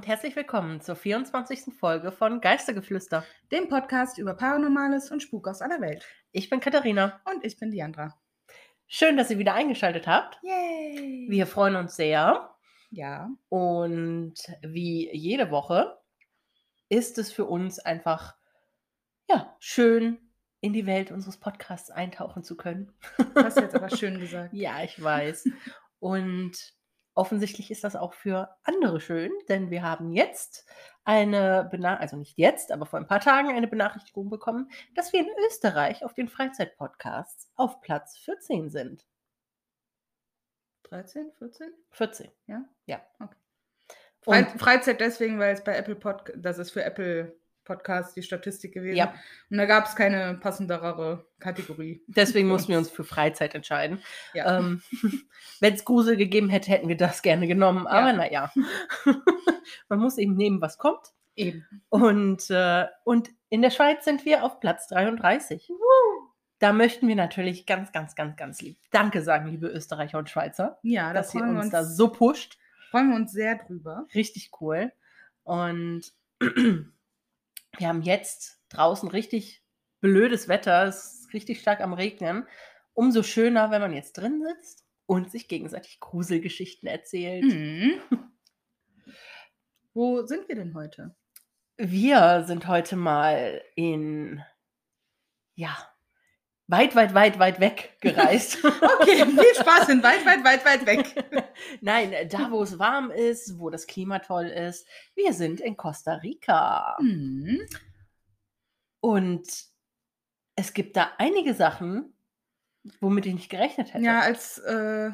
Und herzlich willkommen zur 24. Folge von Geistergeflüster. dem Podcast über Paranormales und Spuk aus aller Welt. Ich bin Katharina. Und ich bin Diandra. Schön, dass ihr wieder eingeschaltet habt. Yay! Wir freuen uns sehr. ja, Und wie jede Woche ist es für uns einfach ja, schön, in die Welt unseres Podcasts eintauchen zu können. hast du jetzt aber schön gesagt. Ja, ich weiß. Und offensichtlich ist das auch für andere schön, denn wir haben jetzt eine Benachrichtigung, also nicht jetzt, aber vor ein paar Tagen eine Benachrichtigung bekommen, dass wir in Österreich auf den Freizeitpodcasts auf Platz 14 sind. 13, 14? 14. Ja? Ja. Okay. Freizeit deswegen, weil es bei Apple Podcast, das ist für Apple Podcast die Statistik gewesen. Ja. Und da gab es keine passendere Kategorie. deswegen mussten wir uns für Freizeit entscheiden. Ja. Ähm, Wenn es Grusel gegeben hätte, hätten wir das gerne genommen. Aber Ja. naja, man muss eben nehmen, was kommt. Eben. Und, äh, und in der Schweiz sind wir auf Platz 33. Da möchten wir natürlich ganz, ganz, ganz, ganz lieb Danke sagen, liebe Österreicher und Schweizer, Ja, da dass ihr uns uns, da so pusht. freuen wir uns sehr drüber. Richtig cool. Und wir haben jetzt draußen richtig blödes Wetter. Es ist richtig stark am Regnen. Umso schöner, wenn man jetzt drin sitzt und sich gegenseitig Gruselgeschichten erzählt. Mhm. Wo sind wir denn heute? Wir sind heute mal in, ja, weit, weit, weit, weit weg gereist. Okay, viel Spaß in weit, weit, weit, weit weg. Nein, da, wo es warm ist, wo das Klima toll ist. Wir sind in Costa Rica. Mhm. Und es gibt da einige Sachen, womit ich nicht gerechnet hätte. Ja, als äh,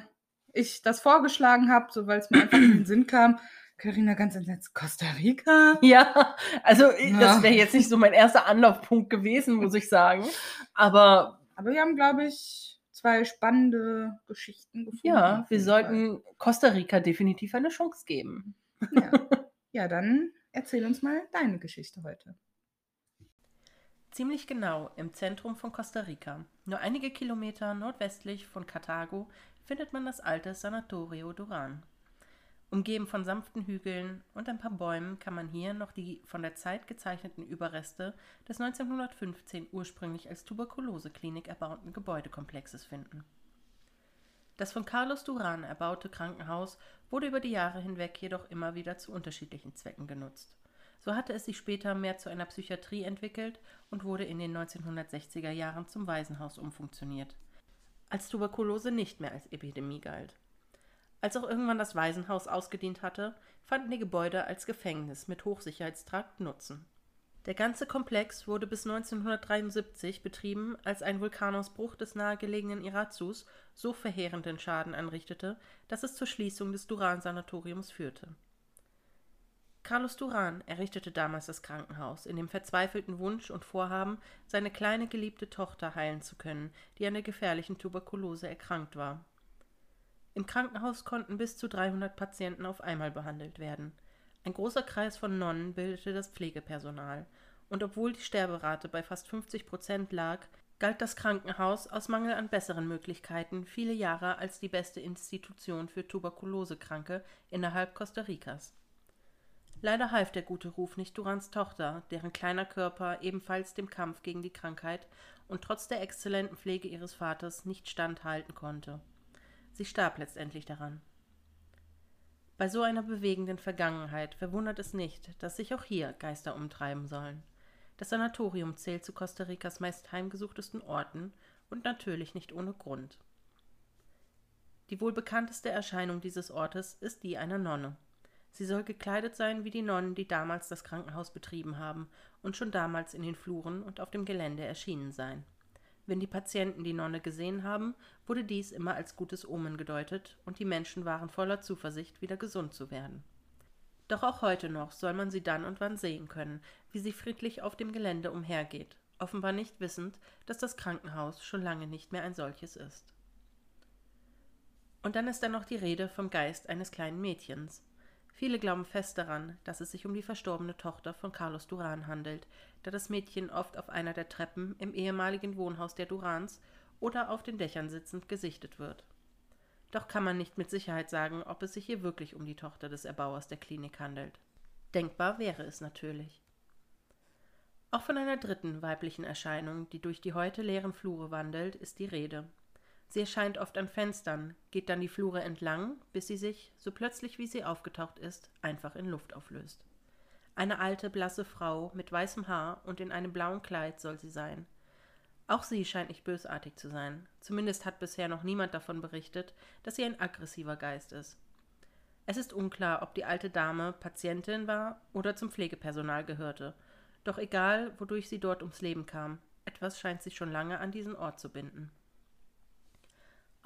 ich das vorgeschlagen habe, so weil es mir einfach in den Sinn kam, Carina ganz entsetzt, Costa Rica? Ja, also ich- Ja. das wäre jetzt nicht so mein erster Anlaufpunkt gewesen, muss ich sagen. Aber Aber wir haben, glaube ich, zwei spannende Geschichten gefunden. ja, wir sollten Costa Rica definitiv eine Chance geben. Fall. Ja. ja, dann erzähl uns mal deine Geschichte heute. Ziemlich genau im Zentrum von Costa Rica, nur einige Kilometer nordwestlich von Cartago, findet man das alte Sanatorio Duran. Umgeben von sanften Hügeln und ein paar Bäumen kann man hier noch die von der Zeit gezeichneten Überreste des 1915 ursprünglich als Tuberkuloseklinik erbauten Gebäudekomplexes finden. Das von Carlos Duran erbaute Krankenhaus wurde über die Jahre hinweg jedoch immer wieder zu unterschiedlichen Zwecken genutzt. So hatte es sich später mehr zu einer Psychiatrie entwickelt und wurde in den 1960er Jahren zum Waisenhaus umfunktioniert, als Tuberkulose nicht mehr als Epidemie galt. Als auch irgendwann das Waisenhaus ausgedient hatte, fanden die Gebäude als Gefängnis mit Hochsicherheitstrakt Nutzen. Der ganze Komplex wurde bis 1973 betrieben, als ein Vulkanausbruch des nahegelegenen Irazus so verheerenden Schaden anrichtete, dass es zur Schließung des Duran-Sanatoriums führte. Carlos Duran errichtete damals das Krankenhaus in dem verzweifelten Wunsch und Vorhaben, seine kleine geliebte Tochter heilen zu können, die an der gefährlichen Tuberkulose erkrankt war. Im Krankenhaus konnten bis zu 300 Patienten auf einmal behandelt werden. Ein großer Kreis von Nonnen bildete das Pflegepersonal, und obwohl die Sterberate bei fast 50 Prozent lag, galt das Krankenhaus aus Mangel an besseren Möglichkeiten viele Jahre als die beste Institution für Tuberkulosekranke innerhalb Costa Ricas. Leider half der gute Ruf nicht Durans Tochter, deren kleiner Körper ebenfalls dem Kampf gegen die Krankheit und trotz der exzellenten Pflege ihres Vaters nicht standhalten konnte. Sie starb letztendlich daran. Bei so einer bewegenden Vergangenheit verwundert es nicht, dass sich auch hier Geister umtreiben sollen. Das Sanatorium zählt zu Costa Ricas meist heimgesuchtesten Orten und natürlich nicht ohne Grund. Die wohl bekannteste Erscheinung dieses Ortes ist die einer Nonne. Sie soll gekleidet sein wie die Nonnen, die damals das Krankenhaus betrieben haben und schon damals in den Fluren und auf dem Gelände erschienen sein. Wenn die Patienten die Nonne gesehen haben, wurde dies immer als gutes Omen gedeutet und die Menschen waren voller Zuversicht, wieder gesund zu werden. Doch auch heute noch soll man sie dann und wann sehen können, wie sie friedlich auf dem Gelände umhergeht, offenbar nicht wissend, dass das Krankenhaus schon lange nicht mehr ein solches ist. Und dann ist da noch die Rede vom Geist eines kleinen Mädchens. Viele glauben fest daran, dass es sich um die verstorbene Tochter von Carlos Duran handelt, da das Mädchen oft auf einer der Treppen im ehemaligen Wohnhaus der Durans oder auf den Dächern sitzend gesichtet wird. Doch kann man nicht mit Sicherheit sagen, ob es sich hier wirklich um die Tochter des Erbauers der Klinik handelt. Denkbar wäre es natürlich. Auch von einer dritten weiblichen Erscheinung, die durch die heute leeren Flure wandelt, ist die Rede. Sie erscheint oft an Fenstern, geht dann die Flure entlang, bis sie sich, so plötzlich wie sie aufgetaucht ist, einfach in Luft auflöst. Eine alte, blasse Frau mit weißem Haar und in einem blauen Kleid soll sie sein. Auch sie scheint nicht bösartig zu sein. Zumindest hat bisher noch niemand davon berichtet, dass sie ein aggressiver Geist ist. Es ist unklar, ob die alte Dame Patientin war oder zum Pflegepersonal gehörte. Doch egal, wodurch sie dort ums Leben kam, etwas scheint sie schon lange an diesen Ort zu binden.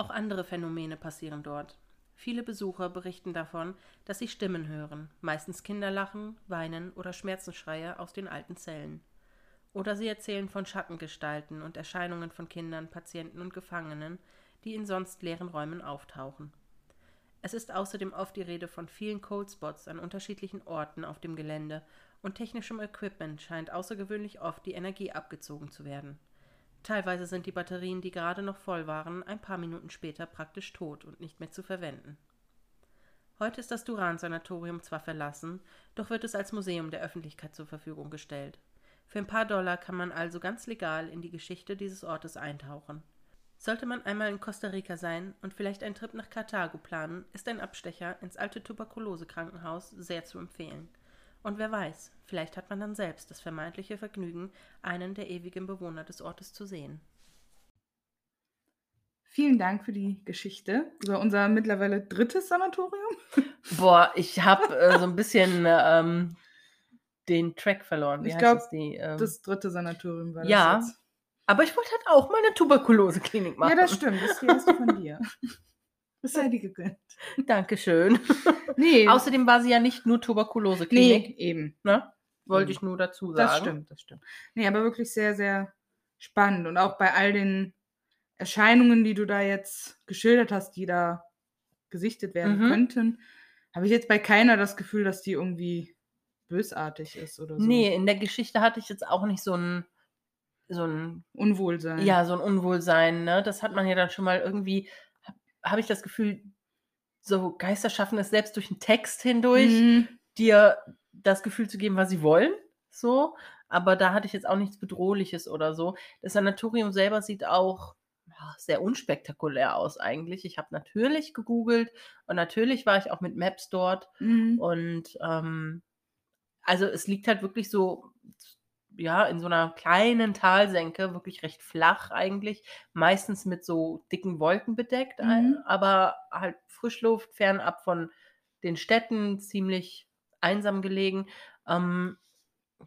Auch andere Phänomene passieren dort. Viele Besucher berichten davon, dass sie Stimmen hören, meistens Kinderlachen, Weinen oder Schmerzensschreie aus den alten Zellen. Oder sie erzählen von Schattengestalten und Erscheinungen von Kindern, Patienten und Gefangenen, die in sonst leeren Räumen auftauchen. Es ist außerdem oft die Rede von vielen Coldspots an unterschiedlichen Orten auf dem Gelände und technischem Equipment scheint außergewöhnlich oft die Energie abgezogen zu werden. Teilweise sind die Batterien, die gerade noch voll waren, ein paar Minuten später praktisch tot und nicht mehr zu verwenden. Heute ist das Duran-Sanatorium zwar verlassen, doch wird es als Museum der Öffentlichkeit zur Verfügung gestellt. Für ein paar Dollar kann man also ganz legal in die Geschichte dieses Ortes eintauchen. Sollte man einmal in Costa Rica sein und vielleicht einen Trip nach Karthago planen, ist ein Abstecher ins alte Tuberkulose-Krankenhaus sehr zu empfehlen. Und wer weiß, vielleicht hat man dann selbst das vermeintliche Vergnügen, einen der ewigen Bewohner des Ortes zu sehen. Vielen Dank für die Geschichte über unser mittlerweile drittes Sanatorium. Boah, ich habe äh, so ein bisschen ähm, den Track verloren. Wie ich glaube, ähm... das dritte Sanatorium war das ja, jetzt. aber ich wollte halt auch meine Tuberkulose-Klinik machen. Ja, das stimmt. Das hier ist von dir. Das sei dir gegönnt. Dankeschön. Nee. Außerdem war sie ja nicht nur Tuberkulose-Klinik. Nee, eben. Ne? Wollte ich nur dazu sagen. Das stimmt, das stimmt. Nee, aber wirklich sehr, sehr spannend. Und auch bei all den Erscheinungen, die du da jetzt geschildert hast, die da gesichtet werden mhm. könnten, habe ich jetzt bei keiner das Gefühl, dass die irgendwie bösartig ist oder so. Nee, in der Geschichte hatte ich jetzt auch nicht so ein so ein Unwohlsein. Ja, so ein Unwohlsein, ne? Das hat man ja dann schon mal irgendwie habe ich das Gefühl, so Geister schaffen es selbst durch einen Text hindurch, mhm. dir das Gefühl zu geben, was sie wollen. So. Aber da hatte ich jetzt auch nichts Bedrohliches oder so. Das Sanatorium selber sieht auch sehr unspektakulär aus eigentlich. Ich habe natürlich gegoogelt und natürlich war ich auch mit Maps dort. Mhm. Und ähm, also es liegt halt wirklich so ja, in so einer kleinen Talsenke, wirklich recht flach eigentlich, meistens mit so dicken Wolken bedeckt, mhm. aber halt Frischluft, fernab von den Städten, ziemlich einsam gelegen. Ähm,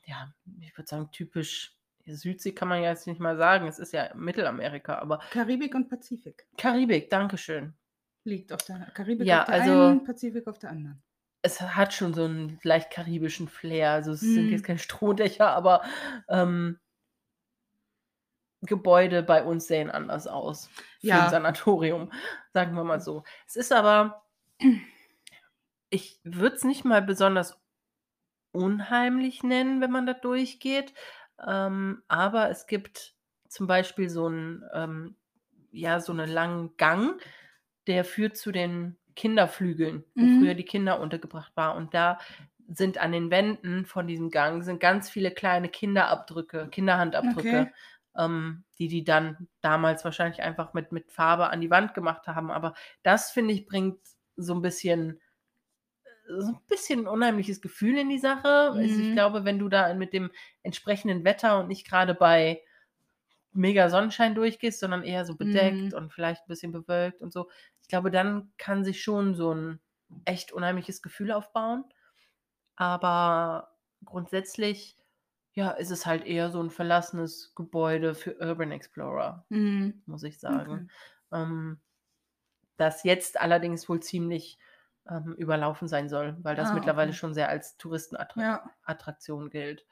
ja, ich würde sagen, typisch Südsee kann man ja jetzt nicht mal sagen, es ist ja Mittelamerika, aber. Karibik und Pazifik. Karibik, Dankeschön. Liegt auf der Karibik ja, auf der also, einen, Pazifik auf der anderen es hat schon so einen leicht karibischen Flair. Also es mhm. sind jetzt keine Strohdächer, aber ähm, Gebäude bei uns sehen anders aus. Für ja. ein Sanatorium, sagen wir mal so. Es ist aber, ich würde es nicht mal besonders unheimlich nennen, wenn man da durchgeht. Ähm, aber es gibt zum Beispiel so einen, ähm, ja, so einen langen Gang, der führt zu den Kinderflügeln, wo mhm. früher die Kinder untergebracht waren. Und da sind an den Wänden von diesem Gang sind ganz viele kleine Kinderabdrücke, Kinderhandabdrücke, okay. ähm, die die dann damals wahrscheinlich einfach mit, mit Farbe an die Wand gemacht haben. Aber das, finde ich, bringt so ein bisschen so ein bisschen ein unheimliches Gefühl in die Sache. Mhm. Also ich glaube, wenn du da mit dem entsprechenden Wetter und nicht gerade bei mega Sonnenschein durchgehst, sondern eher so bedeckt mhm. und vielleicht ein bisschen bewölkt und so, ich glaube, dann kann sich schon so ein echt unheimliches Gefühl aufbauen. Aber grundsätzlich, ja, ist es halt eher so ein verlassenes Gebäude für Urban Explorer, mhm. muss ich sagen. Okay. Ähm, das jetzt allerdings wohl ziemlich ähm, überlaufen sein soll, weil das ah, mittlerweile okay. schon sehr als Touristenattraktion ja. gilt.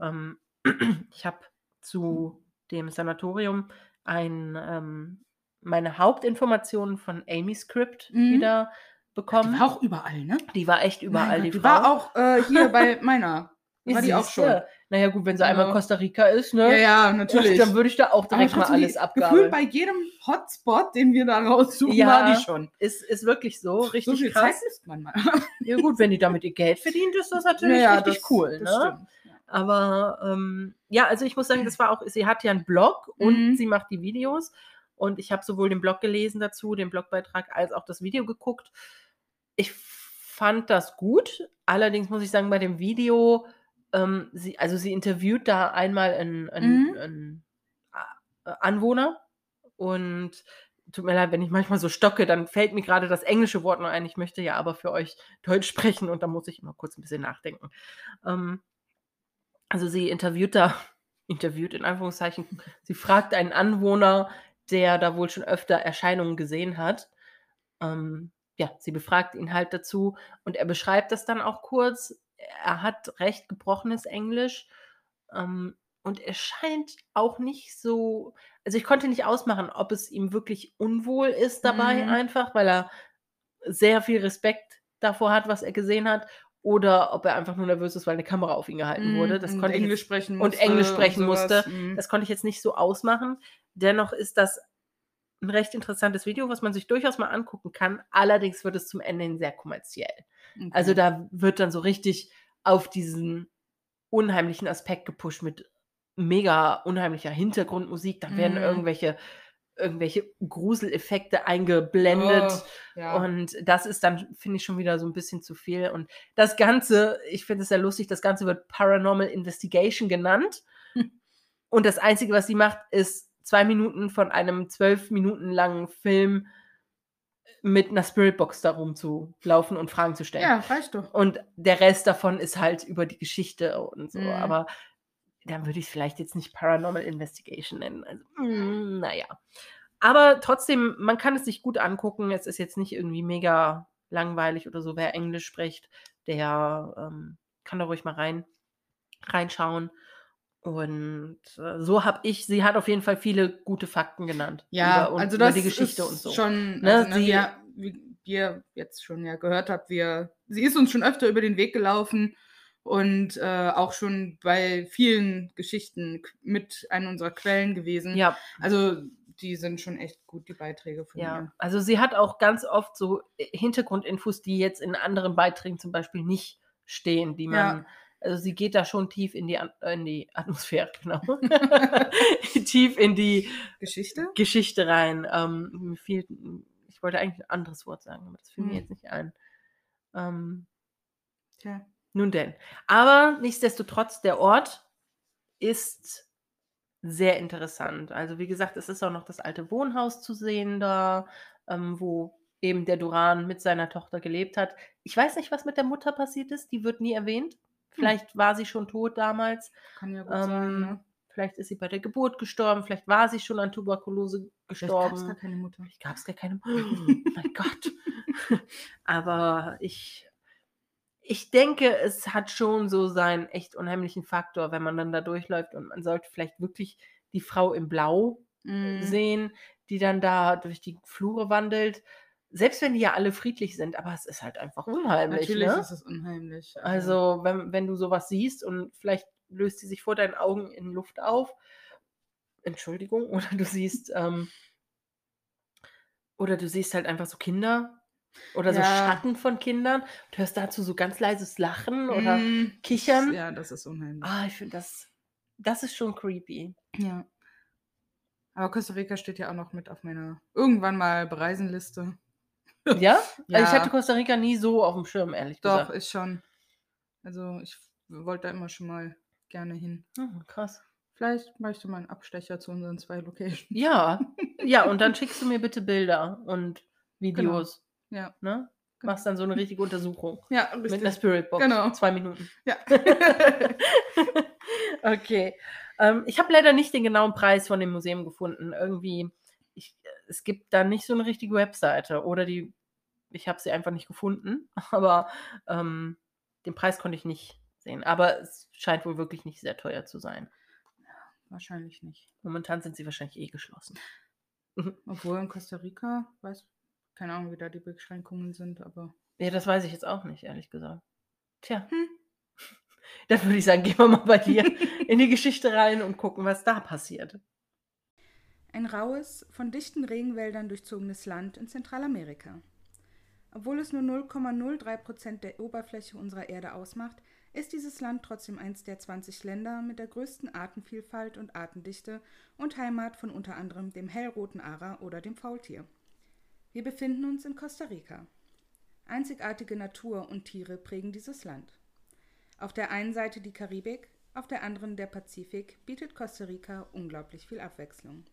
Ähm, ich habe zu dem Sanatorium ein ähm, meine Hauptinformationen von Amy Script mhm. wieder bekommen. Die war auch überall, ne? Die war echt überall. Nein, die, die war auch äh, hier bei meiner war die auch schon. Naja, gut, wenn sie Ja. einmal in Costa Rica ist, ne? Ja, ja, natürlich. Dann würde ich da auch direkt mal alles abgaben. Gefühlt bei jedem Hotspot, den wir da raussuchen, Ja. war die schon. Ist, ist wirklich so, richtig so viel krass. Zeit ist man mal. Ja gut, wenn die damit ihr Geld verdient, ist das natürlich Ja, ja, richtig das- cool. das ne? stimmt. Aber ähm, ja, also ich muss sagen, das war auch, sie hat ja einen Blog und Mhm. sie macht die Videos. Und ich habe sowohl den Blog gelesen dazu, den Blogbeitrag, als auch das Video geguckt. Ich fand das gut. Allerdings muss ich sagen, bei dem Video, ähm, sie, also sie interviewt da einmal einen, einen, Mhm. einen A- Anwohner und tut mir leid, wenn ich manchmal so stocke, dann fällt mir gerade das englische Wort noch ein. Ich möchte ja aber für euch Deutsch sprechen und da muss ich immer kurz ein bisschen nachdenken. Ähm, also sie interviewt da, interviewt in Anführungszeichen, sie fragt einen Anwohner, der da wohl schon öfter Erscheinungen gesehen hat. Ähm, ja, sie befragt ihn halt dazu und er beschreibt das dann auch kurz. Er hat recht gebrochenes Englisch ähm, und er scheint auch nicht so, also ich konnte nicht ausmachen, ob es ihm wirklich unwohl ist dabei Mhm. einfach, weil er sehr viel Respekt davor hat, was er gesehen hat, oder ob er einfach nur nervös ist, weil eine Kamera auf ihn gehalten wurde. Das und konnte ich Englisch jetzt, sprechen und musste. Englisch sprechen sowas. musste. Mhm. das konnte ich jetzt nicht so ausmachen. Dennoch ist das ein recht interessantes Video, was man sich durchaus mal angucken kann. Allerdings wird es zum Ende hin sehr kommerziell. Okay. Also da wird dann so richtig auf diesen unheimlichen Aspekt gepusht mit mega unheimlicher Hintergrundmusik. Dann werden Mhm. irgendwelche, irgendwelche Gruseleffekte eingeblendet. Oh, ja. Und das ist dann, finde ich, schon wieder so ein bisschen zu viel. Und das Ganze, ich finde es sehr lustig, das Ganze wird Paranormal Investigation genannt. Und das Einzige, was sie macht, ist zwei Minuten von einem zwölf Minuten langen Film mit einer Spiritbox da rumzulaufen und Fragen zu stellen. ja, reicht doch. Und der Rest davon ist halt über die Geschichte und so. Mhm. Aber dann würde ich es vielleicht jetzt nicht Paranormal Investigation nennen. Also, mm, naja. Aber trotzdem, man kann es sich gut angucken. Es ist jetzt nicht irgendwie mega langweilig oder so. Wer Englisch spricht, der ähm, kann da ruhig mal rein, reinschauen. Und äh, so habe ich, sie hat auf jeden Fall viele gute Fakten genannt. Ja, über, und also über das die Geschichte ist und so. schon, Ne, also, ne, sie- wir, wie ihr jetzt schon ja gehört habt, wir, sie ist uns schon öfter über den Weg gelaufen und äh, auch schon bei vielen Geschichten mit einer unserer Quellen gewesen. Ja, Also die sind schon echt gut, die Beiträge von Ja, ihr. also sie hat auch ganz oft so äh, Hintergrundinfos, die jetzt in anderen Beiträgen zum Beispiel nicht stehen, die man, Ja. also sie geht da schon tief in die, in die Atmosphäre, genau, tief in die Geschichte? Geschichte rein. Ähm, mir fiel, ich wollte eigentlich ein anderes Wort sagen, aber das fiel mir Hm. jetzt nicht ein. Ähm, Tja. nun denn. Aber nichtsdestotrotz, der Ort ist sehr interessant. Also wie gesagt, es ist auch noch das alte Wohnhaus zu sehen da, ähm, wo eben der Duran mit seiner Tochter gelebt hat. Ich weiß nicht, was mit der Mutter passiert ist. Die wird nie erwähnt. Vielleicht war sie schon tot damals. Kann ja gut sein, Ähm, ne? Vielleicht ist sie bei der Geburt gestorben. Vielleicht war sie schon an Tuberkulose Vielleicht gab es gestorben. gar keine Mutter. Vielleicht gab es gar keine. Oh mein Gott. Aber ich, ich denke, es hat schon so seinen echt unheimlichen Faktor, wenn man dann da durchläuft und man sollte vielleicht wirklich die Frau im Blau Mhm. sehen, die dann da durch die Flure wandelt. Selbst wenn die ja alle friedlich sind, aber es ist halt einfach unheimlich. Natürlich ne? ist es unheimlich. Also, wenn, wenn du sowas siehst und vielleicht löst sie sich vor deinen Augen in Luft auf, Entschuldigung, oder du siehst, ähm, oder du siehst halt einfach so Kinder oder so Ja. Schatten von Kindern und hörst dazu so ganz leises Lachen oder Mm, Kichern. Ja, das ist unheimlich. Ah, ich finde das, das ist schon creepy. Ja. Aber Costa Rica steht ja auch noch mit auf meiner irgendwann mal Bereisenliste. Ja? Also ich Ja. hatte Costa Rica nie so auf dem Schirm, ehrlich Doch, gesagt. ist schon. Also ich wollte da immer schon mal gerne hin. Hm, krass. Vielleicht mache ich so mal einen Abstecher zu unseren zwei Locations. Ja, ja, und dann schickst du mir bitte Bilder und Videos. Ja. Ne? Genau. Machst dann so eine richtige Untersuchung. Ja, Mit einer richtig. Spirit Box. Genau. Zwei Minuten. Ja. okay. Ähm, ich habe leider nicht den genauen Preis von dem Museum gefunden. Irgendwie, ich, es gibt da nicht so eine richtige Webseite oder die, ich habe sie einfach nicht gefunden, aber ähm, den Preis konnte ich nicht sehen. Aber es scheint wohl wirklich nicht sehr teuer zu sein. Wahrscheinlich nicht. Momentan sind sie wahrscheinlich eh geschlossen. Obwohl in Costa Rica, weiß, keine Ahnung, wie da die Beschränkungen sind, aber Ja, das weiß ich jetzt auch nicht, ehrlich gesagt. Tja. Hm. Dann würde ich sagen, gehen wir mal bei dir in die Geschichte rein und gucken, was da passiert. Ein raues, von dichten Regenwäldern durchzogenes Land in Zentralamerika. Obwohl es nur 0,03 Prozent der Oberfläche unserer Erde ausmacht, ist dieses Land trotzdem eins der 20 Länder mit der größten Artenvielfalt und Artendichte und Heimat von unter anderem dem hellroten Ara oder dem Faultier. Wir befinden uns in Costa Rica. Einzigartige Natur und Tiere prägen dieses Land. Auf der einen Seite die Karibik, auf der anderen der Pazifik bietet Costa Rica unglaublich viel Abwechslung.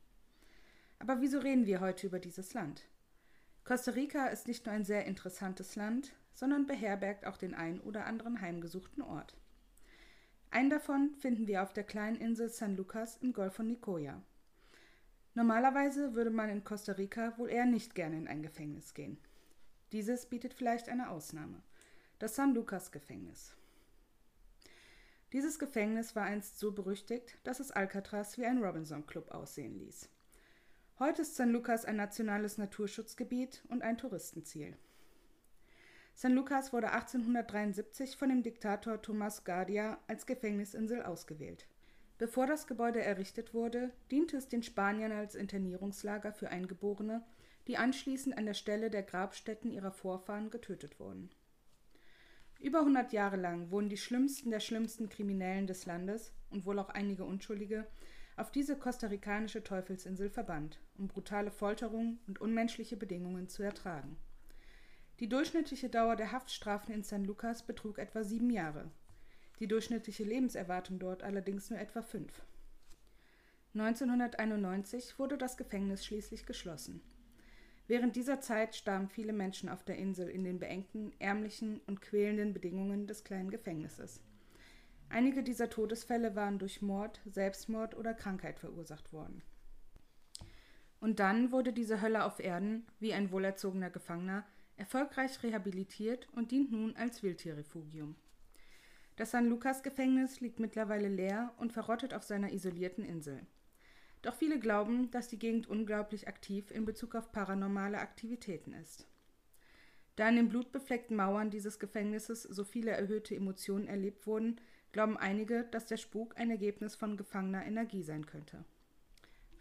Aber wieso reden wir heute über dieses Land? Costa Rica ist nicht nur ein sehr interessantes Land, sondern beherbergt auch den ein oder anderen heimgesuchten Ort. Einen davon finden wir auf der kleinen Insel San Lucas im Golf von Nicoya. Normalerweise würde man in Costa Rica wohl eher nicht gerne in ein Gefängnis gehen. Dieses bietet vielleicht eine Ausnahme. Das San Lucas Gefängnis. Dieses Gefängnis war einst so berüchtigt, dass es Alcatraz wie ein Robinson Club aussehen ließ. Heute ist San Lucas ein nationales Naturschutzgebiet und ein Touristenziel. San Lucas wurde 1873 von dem Diktator Thomas Guardia als Gefängnisinsel ausgewählt. Bevor das Gebäude errichtet wurde, diente es den Spaniern als Internierungslager für Eingeborene, die anschließend an der Stelle der Grabstätten ihrer Vorfahren getötet wurden. Über 100 Jahre lang wurden die schlimmsten der schlimmsten Kriminellen des Landes und wohl auch einige Unschuldige auf diese kostarikanische Teufelsinsel verbannt, um brutale Folterungen und unmenschliche Bedingungen zu ertragen. Die durchschnittliche Dauer der Haftstrafen in San Lucas betrug etwa sieben Jahre, die durchschnittliche Lebenserwartung dort allerdings nur etwa fünf. 1991 wurde das Gefängnis schließlich geschlossen. Während dieser Zeit starben viele Menschen auf der Insel in den beengten, ärmlichen und quälenden Bedingungen des kleinen Gefängnisses. Einige dieser Todesfälle waren durch Mord, Selbstmord oder Krankheit verursacht worden. Und dann wurde diese Hölle auf Erden, wie ein wohlerzogener Gefangener, erfolgreich rehabilitiert und dient nun als Wildtierrefugium. Das San Lucas Gefängnis liegt mittlerweile leer und verrottet auf seiner isolierten Insel. Doch viele glauben, dass die Gegend unglaublich aktiv in Bezug auf paranormale Aktivitäten ist. Da in den blutbefleckten Mauern dieses Gefängnisses so viele erhöhte Emotionen erlebt wurden, glauben einige, dass der Spuk ein Ergebnis von gefangener Energie sein könnte.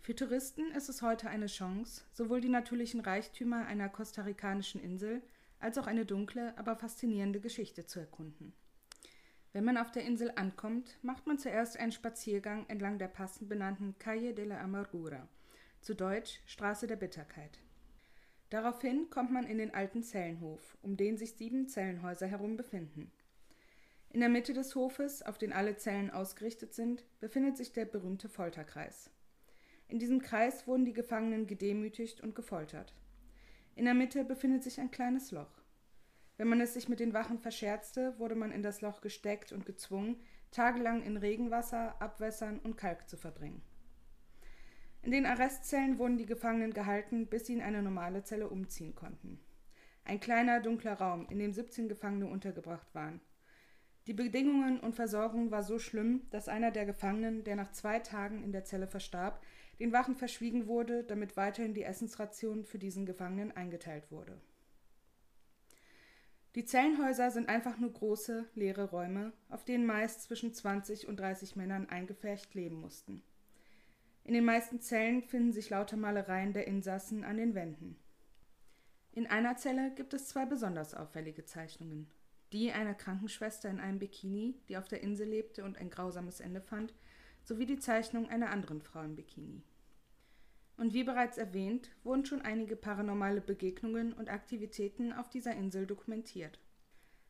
Für Touristen ist es heute eine Chance, sowohl die natürlichen Reichtümer einer kostarikanischen Insel als auch eine dunkle, aber faszinierende Geschichte zu erkunden. Wenn man auf der Insel ankommt, macht man zuerst einen Spaziergang entlang der passend benannten Calle de la Amargura, zu Deutsch Straße der Bitterkeit. Daraufhin kommt man in den alten Zellenhof, um den sich sieben Zellenhäuser herum befinden. In der Mitte des Hofes, auf den alle Zellen ausgerichtet sind, befindet sich der berühmte Folterkreis. In diesem Kreis wurden die Gefangenen gedemütigt und gefoltert. In der Mitte befindet sich ein kleines Loch. Wenn man es sich mit den Wachen verscherzte, wurde man in das Loch gesteckt und gezwungen, tagelang in Regenwasser, Abwässern und Kalk zu verbringen. In den Arrestzellen wurden die Gefangenen gehalten, bis sie in eine normale Zelle umziehen konnten. Ein kleiner, dunkler Raum, in dem 17 Gefangene untergebracht waren. Die Bedingungen und Versorgung war so schlimm, dass einer der Gefangenen, der nach zwei Tagen in der Zelle verstarb, den Wachen verschwiegen wurde, damit weiterhin die Essensration für diesen Gefangenen eingeteilt wurde. Die Zellenhäuser sind einfach nur große, leere Räume, auf denen meist zwischen 20 und 30 Männern eingefärcht leben mussten. In den meisten Zellen finden sich lauter Malereien der Insassen an den Wänden. In einer Zelle gibt es zwei besonders auffällige Zeichnungen die einer Krankenschwester in einem Bikini, die auf der Insel lebte und ein grausames Ende fand, sowie die Zeichnung einer anderen Frau im Bikini. Und wie bereits erwähnt, wurden schon einige paranormale Begegnungen und Aktivitäten auf dieser Insel dokumentiert.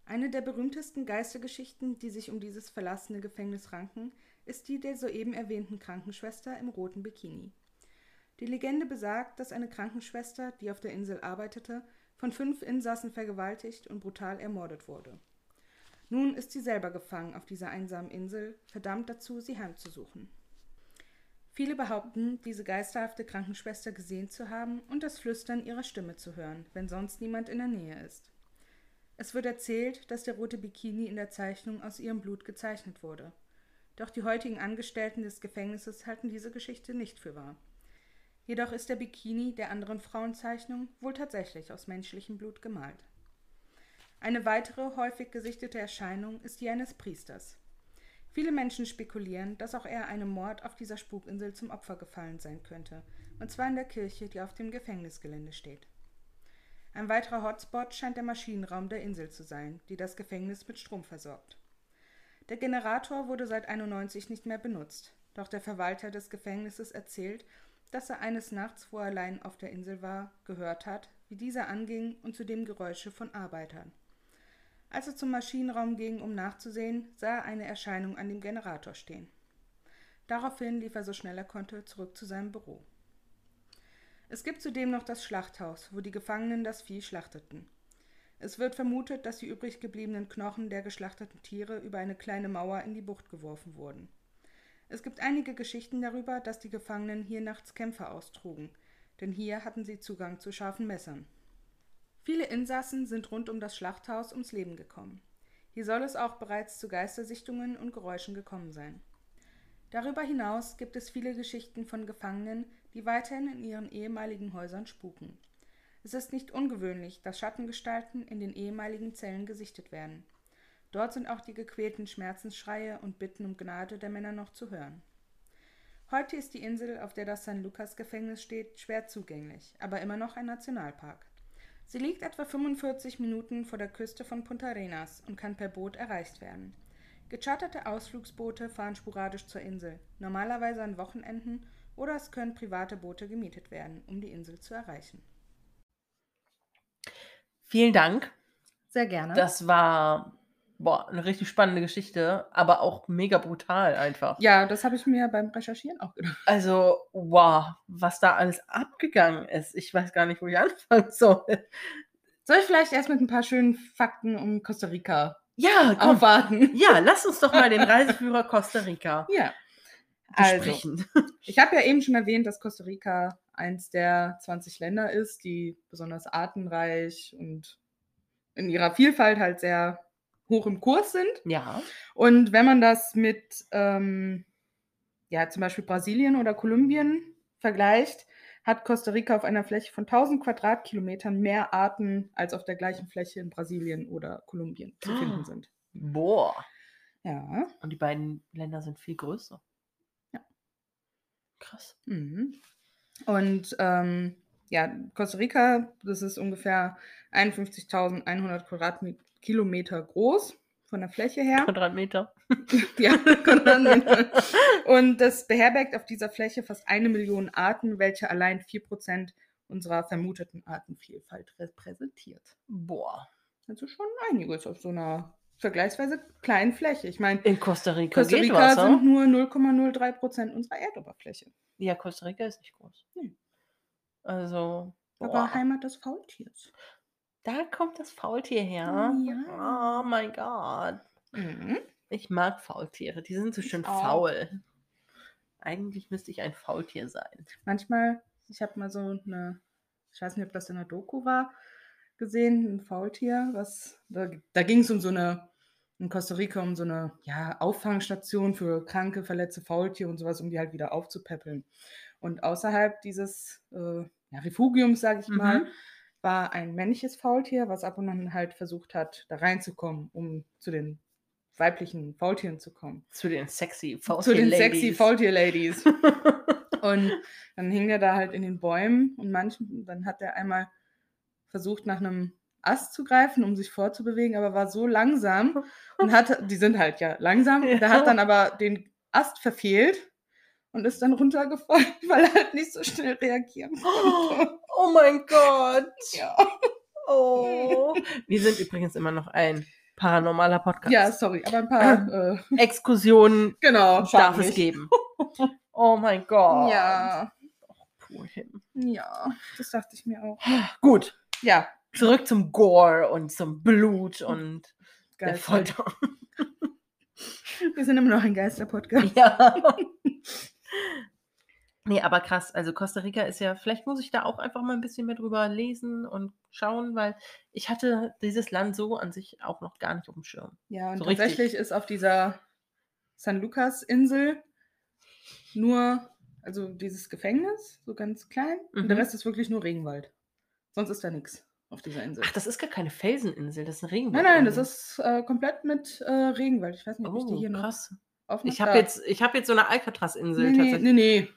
Eine der berühmtesten Geistergeschichten, die sich um dieses verlassene Gefängnis ranken, ist die der soeben erwähnten Krankenschwester im roten Bikini. Die Legende besagt, dass eine Krankenschwester, die auf der Insel arbeitete, von fünf Insassen vergewaltigt und brutal ermordet wurde. Nun ist sie selber gefangen auf dieser einsamen Insel, verdammt dazu, sie heimzusuchen. Viele behaupten, diese geisterhafte Krankenschwester gesehen zu haben und das Flüstern ihrer Stimme zu hören, wenn sonst niemand in der Nähe ist. Es wird erzählt, dass der rote Bikini in der Zeichnung aus ihrem Blut gezeichnet wurde. Doch die heutigen Angestellten des Gefängnisses halten diese Geschichte nicht für wahr. Jedoch ist der Bikini der anderen Frauenzeichnung wohl tatsächlich aus menschlichem Blut gemalt. Eine weitere häufig gesichtete Erscheinung ist die eines Priesters. Viele Menschen spekulieren, dass auch er einem Mord auf dieser Spukinsel zum Opfer gefallen sein könnte, und zwar in der Kirche, die auf dem Gefängnisgelände steht. Ein weiterer Hotspot scheint der Maschinenraum der Insel zu sein, die das Gefängnis mit Strom versorgt. Der Generator wurde seit 91 nicht mehr benutzt, doch der Verwalter des Gefängnisses erzählt, dass er eines Nachts, wo er allein auf der Insel war, gehört hat, wie dieser anging und zudem Geräusche von Arbeitern. Als er zum Maschinenraum ging, um nachzusehen, sah er eine Erscheinung an dem Generator stehen. Daraufhin lief er so schnell er konnte zurück zu seinem Büro. Es gibt zudem noch das Schlachthaus, wo die Gefangenen das Vieh schlachteten. Es wird vermutet, dass die übrig gebliebenen Knochen der geschlachteten Tiere über eine kleine Mauer in die Bucht geworfen wurden. Es gibt einige Geschichten darüber, dass die Gefangenen hier nachts Kämpfe austrugen, denn hier hatten sie Zugang zu scharfen Messern. Viele Insassen sind rund um das Schlachthaus ums Leben gekommen. Hier soll es auch bereits zu Geistersichtungen und Geräuschen gekommen sein. Darüber hinaus gibt es viele Geschichten von Gefangenen, die weiterhin in ihren ehemaligen Häusern spuken. Es ist nicht ungewöhnlich, dass Schattengestalten in den ehemaligen Zellen gesichtet werden. Dort sind auch die gequälten Schmerzensschreie und Bitten um Gnade der Männer noch zu hören. Heute ist die Insel, auf der das San Lucas Gefängnis steht, schwer zugänglich, aber immer noch ein Nationalpark. Sie liegt etwa 45 Minuten vor der Küste von Punta Arenas und kann per Boot erreicht werden. Gecharterte Ausflugsboote fahren sporadisch zur Insel, normalerweise an Wochenenden, oder es können private Boote gemietet werden, um die Insel zu erreichen. Vielen Dank. Sehr gerne. Das war boah, eine richtig spannende Geschichte, aber auch mega brutal einfach. ja, das habe ich mir beim Recherchieren auch gedacht. Also, wow, was da alles abgegangen ist. Ich weiß gar nicht, wo ich anfangen soll. Soll ich vielleicht erst mit ein paar schönen Fakten um Costa Rica Ja, komm. aufwarten? Ja, lass uns doch mal den Reiseführer Costa Rica Ja. Also, besprechen. ich habe ja eben schon erwähnt, dass Costa Rica eins der 20 Länder ist, die besonders artenreich und in ihrer Vielfalt halt sehr hoch im Kurs sind. Ja. Und wenn man das mit ähm, ja, zum Beispiel Brasilien oder Kolumbien vergleicht, hat Costa Rica auf einer Fläche von 1000 Quadratkilometern mehr Arten als auf der gleichen Fläche in Brasilien oder Kolumbien zu finden sind. Boah. Ja. Und die beiden Länder sind viel größer. Ja. Krass. Mhm. Und ähm, ja, Costa Rica, das ist ungefähr 51.100 Quadratkilometer groß von der Fläche her. Quadratmeter. ja, Quadratmeter. Und das beherbergt auf dieser Fläche fast eine Million Arten, welche allein 4% unserer vermuteten Artenvielfalt repräsentiert. Boah. Also schon einiges auf so einer vergleichsweise kleinen Fläche. Ich meine, In Costa Rica Costa Rica was, sind ne? nur 0,03% unserer Erdoberfläche. Ja, Costa Rica ist nicht groß. Nee. Also. Aber boah. Heimat des Faultiers. Da kommt das Faultier her. Ja. Oh mein Gott. Mhm. Ich mag Faultiere. Die sind so Ich schön auch. faul. Eigentlich müsste ich ein Faultier sein. Manchmal, ich habe mal so eine, ich weiß nicht, ob das in der Doku war, gesehen, ein Faultier, was, da, da ging es um so eine, in Costa Rica um so eine, ja, Auffangstation für kranke, verletzte Faultiere und sowas, um die halt wieder aufzupäppeln. Und außerhalb dieses äh, ja, Refugiums, sage ich mal, Mhm. War ein männliches Faultier, was ab und an halt versucht hat, da reinzukommen, um zu den weiblichen Faultieren zu kommen. Zu den sexy zu Faultier den sexy Faultier-Ladies. Und dann hing er da halt in den Bäumen und manchen, dann hat er einmal versucht, nach einem Ast zu greifen, um sich vorzubewegen, aber war so langsam und hat, die sind halt ja langsam, und der Ja. hat dann aber den Ast verfehlt und ist dann runtergefallen, weil er halt nicht so schnell reagieren konnte. oh mein Gott. Ja. Oh. Wir sind übrigens immer noch ein paranormaler Podcast. ja, sorry, aber ein paar, äh, Exkursionen genau, darf es geben. Oh mein Gott. Ja, hin. ja, das dachte ich mir auch. Gut, Ja, zurück zum Gore und zum Blut und der geil. Folter. Wir sind immer noch ein Geister-Podcast. Ja. Nee, aber krass. Also Costa Rica ist ja, vielleicht muss ich da auch einfach mal ein bisschen mehr drüber lesen und schauen, weil ich hatte dieses Land so an sich auch noch gar nicht auf dem Schirm. Ja, und So richtig. tatsächlich ist auf dieser San Lucas-Insel nur, also dieses Gefängnis, so ganz klein, und der Mhm. Rest ist wirklich nur Regenwald. Sonst ist da nichts auf dieser Insel. Ach, das ist gar keine Felseninsel, das ist ein nein, Regenwald. nein, das ist äh, komplett mit äh, Regenwald. Ich weiß nicht, ob ich die Oh, hier noch. krass. offener Ich habe jetzt, ich hab jetzt so eine Alcatraz-Insel Nee, nee, tatsächlich. nee, nee.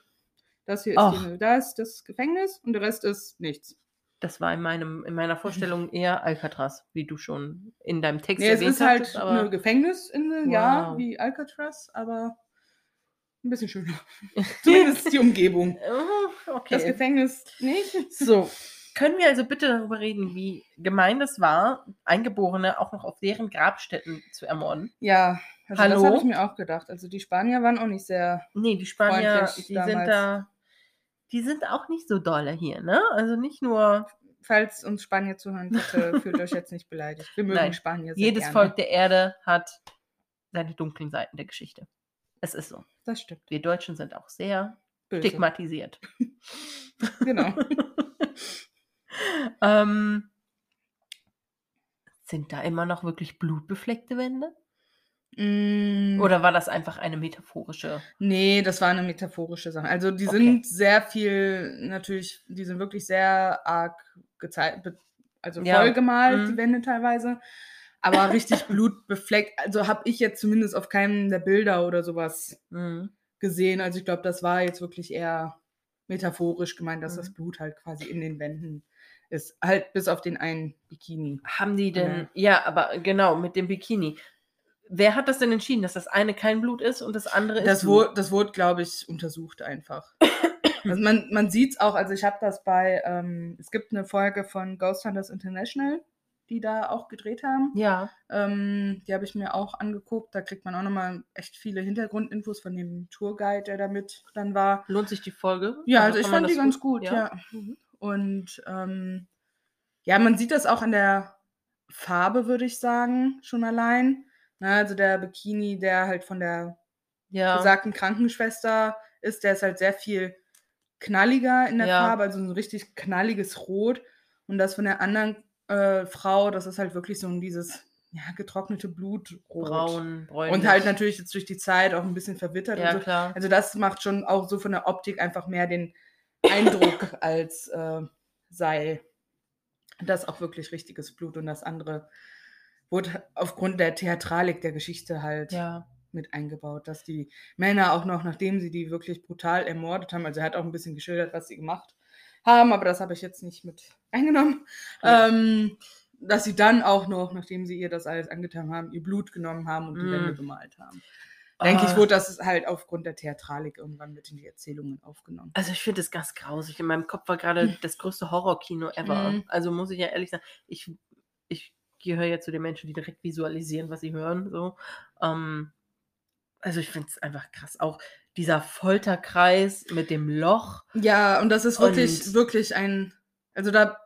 Das hier ist Ach. die. Da ist das Gefängnis und der Rest ist nichts. Das war in, meinem, in meiner Vorstellung eher Alcatraz, wie du schon in deinem Text Nee, es erwähnt ist halt aber eine Gefängnisinsel, ja, Wow. wie Alcatraz, aber ein bisschen schöner. Zumindest die Umgebung. Oh, Das okay. Gefängnis nicht. So, können wir also bitte darüber reden, wie gemein es war, Eingeborene auch noch auf deren Grabstätten zu ermorden? Ja, also Hallo? das habe ich mir auch gedacht. Also die Spanier waren auch nicht sehr. Nee, die Spanier, die sind damals. da, die sind auch nicht so dolle hier, ne? Also nicht nur Falls uns Spanier zuhören, bitte fühlt euch jetzt nicht beleidigt. Wir mögen Nein, Spanier sehr jedes gerne. Volk der Erde hat seine dunklen Seiten der Geschichte. Es ist so. Das stimmt. Wir Deutschen sind auch sehr Böse. stigmatisiert. Genau. ähm, sind da immer noch wirklich blutbefleckte Wände? Mm, Oder war das einfach eine metaphorische? Nee, das war eine metaphorische Sache. Also die Okay. sind sehr viel, natürlich, die sind wirklich sehr arg gezeichnet, also Ja. voll gemalt, Mhm. die Wände teilweise. Aber richtig blutbefleckt, also habe ich jetzt zumindest auf keinem der Bilder oder sowas Mhm. gesehen. Also ich glaube, das war jetzt wirklich eher metaphorisch gemeint, dass Mhm. das Blut halt quasi in den Wänden ist. Halt bis auf den einen Bikini. Haben die denn, Genau. ja, aber genau, mit dem Bikini. Wer hat das denn entschieden, dass das eine kein Blut ist und das andere ist Das wurde, das wurde glaube ich, untersucht einfach. Also man, man sieht es auch, also ich habe das bei, ähm, es gibt eine Folge von Ghost Hunters International, die da auch gedreht haben. Ja, Ähm, die habe ich mir auch angeguckt. Da kriegt man auch nochmal echt viele Hintergrundinfos von dem Tourguide, der da mit dann war. lohnt sich die Folge? Ja, also, ich kann man fand die das ganz gut, ja. Mhm. Und ähm, ja, man sieht das auch an der Farbe, würde ich sagen, schon allein. Na, also der Bikini, der halt von der Ja, besagten Krankenschwester ist, der ist halt sehr viel knalliger in der Ja. Farbe, also so ein richtig knalliges Rot. Und das von der anderen äh, Frau, das ist halt wirklich so ein dieses ja, getrocknete Blutrot. braun, bräunlich. Und halt natürlich jetzt durch die Zeit auch ein bisschen verwittert Ja, und so. klar. Also das macht schon auch so von der Optik einfach mehr den Eindruck, als äh, sei das auch wirklich richtiges Blut und das andere wurde aufgrund der Theatralik der Geschichte halt Ja. mit eingebaut, dass die Männer auch noch, nachdem sie die wirklich brutal ermordet haben, also er hat auch ein bisschen geschildert, was sie gemacht haben, aber das habe ich jetzt nicht mit eingenommen, Ja. ähm, dass sie dann auch noch, nachdem sie ihr das alles angetan haben, ihr Blut genommen haben und die Mm. Wände bemalt haben. Denke ich, Ah. wurde das halt aufgrund der Theatralik irgendwann mit in die Erzählungen aufgenommen. Also ich finde das ganz grausig. In meinem Kopf war gerade das größte Horrorkino ever. Mhm. Also muss ich ja ehrlich sagen, ich, ich gehöre ja zu den Menschen, die direkt visualisieren, was sie hören. So. Ähm, also ich finde es einfach krass. Auch dieser Folterkreis mit dem Loch. Ja, und das ist wirklich, Und- wirklich ein, also da,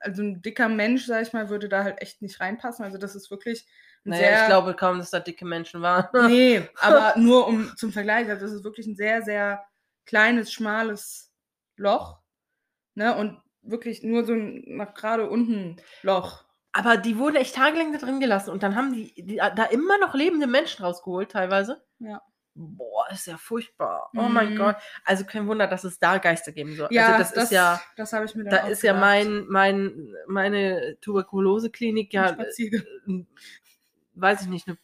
also ein dicker Mensch, sag ich mal, würde da halt echt nicht reinpassen. Also das ist wirklich Naja, sehr, ich glaube kaum, dass da dicke Menschen waren. nee, aber nur um zum Vergleich, also das ist wirklich ein sehr, sehr kleines, schmales Loch, ne, und wirklich nur so ein nach gerade unten Loch. Aber die wurden echt tagelang da drin gelassen und dann haben die, die da immer noch lebende Menschen rausgeholt, teilweise. Ja. Boah, ist ja furchtbar. Oh mein Mhm. Gott. Also kein Wunder, dass es da Geister geben soll. Ja, also das, ist ja, das habe ich mir dann da auch ist ja gedacht. mein, mein, meine Tuberkuloseklinik ja, Ein Spaziergang. äh, weiß ich nicht, eine,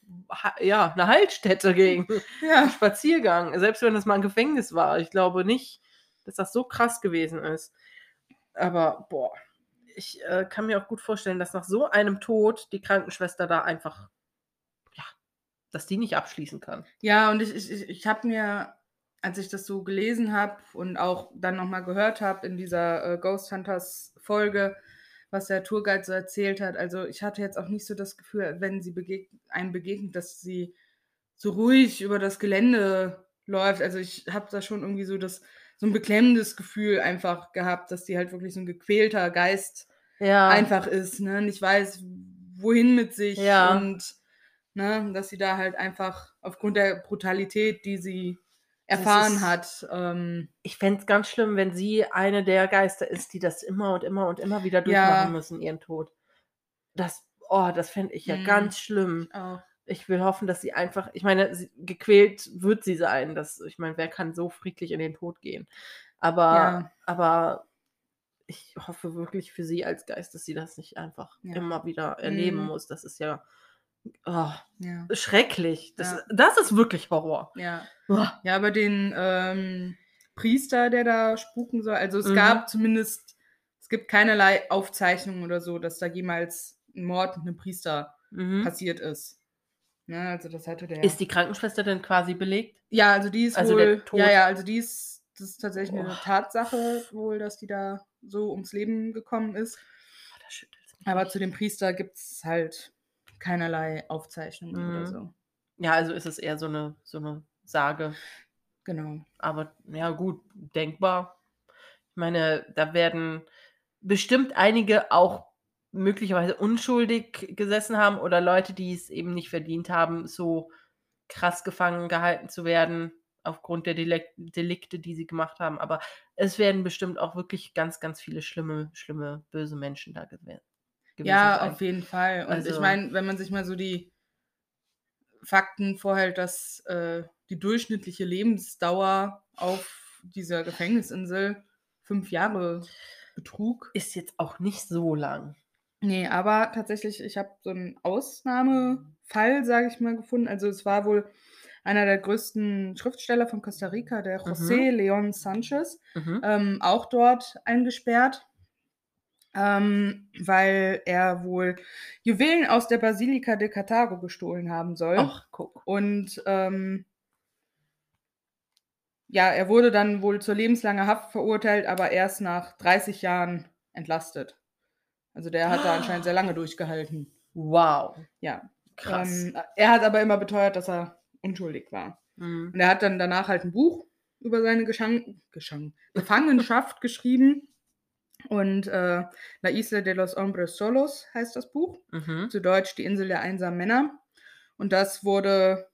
ja, eine Heilstätte gegen Ja. Spaziergang. Selbst wenn das mal ein Gefängnis war. Ich glaube nicht, dass das so krass gewesen ist. Aber, boah, ich äh, kann mir auch gut vorstellen, dass nach so einem Tod die Krankenschwester da einfach, ja, dass die nicht abschließen kann. Ja, und ich, ich, ich, habe mir, als ich das so gelesen habe und auch dann nochmal gehört habe in dieser äh, Ghost Hunters Folge, was der Tourguide so erzählt hat, also ich hatte jetzt auch nicht so das Gefühl, wenn sie begeg einem begegnet, dass sie so ruhig über das Gelände läuft. Also ich habe da schon irgendwie so das so ein beklemmendes Gefühl einfach gehabt, dass die halt wirklich so ein gequälter Geist Ja. einfach ist, ne? Nicht weiß, wohin mit sich Ja. und ne, dass sie da halt einfach aufgrund der Brutalität, die sie erfahren ist- hat, ähm, Ich fände es ganz schlimm, wenn sie eine der Geister ist, die das immer und immer und immer wieder Ja. durchmachen müssen, ihren Tod. Das, oh, das fände ich ja Mhm. ganz schlimm. auch. Ich will hoffen, dass sie einfach, ich meine, sie, gequält wird sie sein. Das, ich meine, wer kann so friedlich in den Tod gehen? Aber, Ja. aber ich hoffe wirklich für sie als Geist, dass sie das nicht einfach Ja. immer wieder erleben Mhm. muss. Das ist ja Oh, Ja. schrecklich. Das, das ist wirklich Horror. Ja. Oh. Ja, aber den ähm, Priester, der da spuken soll, also es Mhm. gab zumindest, es gibt keinerlei Aufzeichnungen oder so, dass da jemals ein Mord mit einem Priester Mhm. passiert ist. Ne, also das hatte der. Ist die Krankenschwester denn quasi belegt? ja, also die ist also wohl. Ja, ja, also die ist, das ist tatsächlich eine Oh. Tatsache wohl, dass die da so ums Leben gekommen ist. Oh. Aber zu dem Priester gibt es halt keinerlei Aufzeichnungen Mhm. oder so. Ja, also ist es eher so eine, so eine Sage. Genau. Aber ja, gut, denkbar. Ich meine, da werden bestimmt einige auch möglicherweise unschuldig gesessen haben oder Leute, die es eben nicht verdient haben, so krass gefangen gehalten zu werden aufgrund der Delikte, die sie gemacht haben. Aber es werden bestimmt auch wirklich ganz, ganz viele schlimme, schlimme, böse Menschen da gewe gewesen Ja, sein. auf jeden Fall. Und ich Also- meine, wenn man sich mal so die Fakten vorhält, dass äh, die durchschnittliche Lebensdauer auf dieser Gefängnisinsel fünf Jahre betrug. Ist jetzt auch nicht so lang. Nee, aber tatsächlich, ich habe so einen Ausnahmefall, sage ich mal, gefunden. Also es war wohl einer der größten Schriftsteller von Costa Rica, der Mhm. José León Sánchez, Mhm. ähm, auch dort eingesperrt, ähm, weil er wohl Juwelen aus der Basilika de Cartago gestohlen haben soll. Ach, guck. Und ähm, ja, er wurde dann wohl zur lebenslanger Haft verurteilt, aber erst nach 30 Jahren entlastet. Also der hat da anscheinend sehr lange durchgehalten. Wow. Ja. Krass. Ähm, er hat aber immer beteuert, dass er unschuldig war. Mhm. Und er hat dann danach halt ein Buch über seine Geschan Geschan Gefangenschaft geschrieben. Und äh, La Isla de los Hombres Solos heißt das Buch. Mhm. Zu Deutsch Die Insel der einsamen Männer. Und das wurde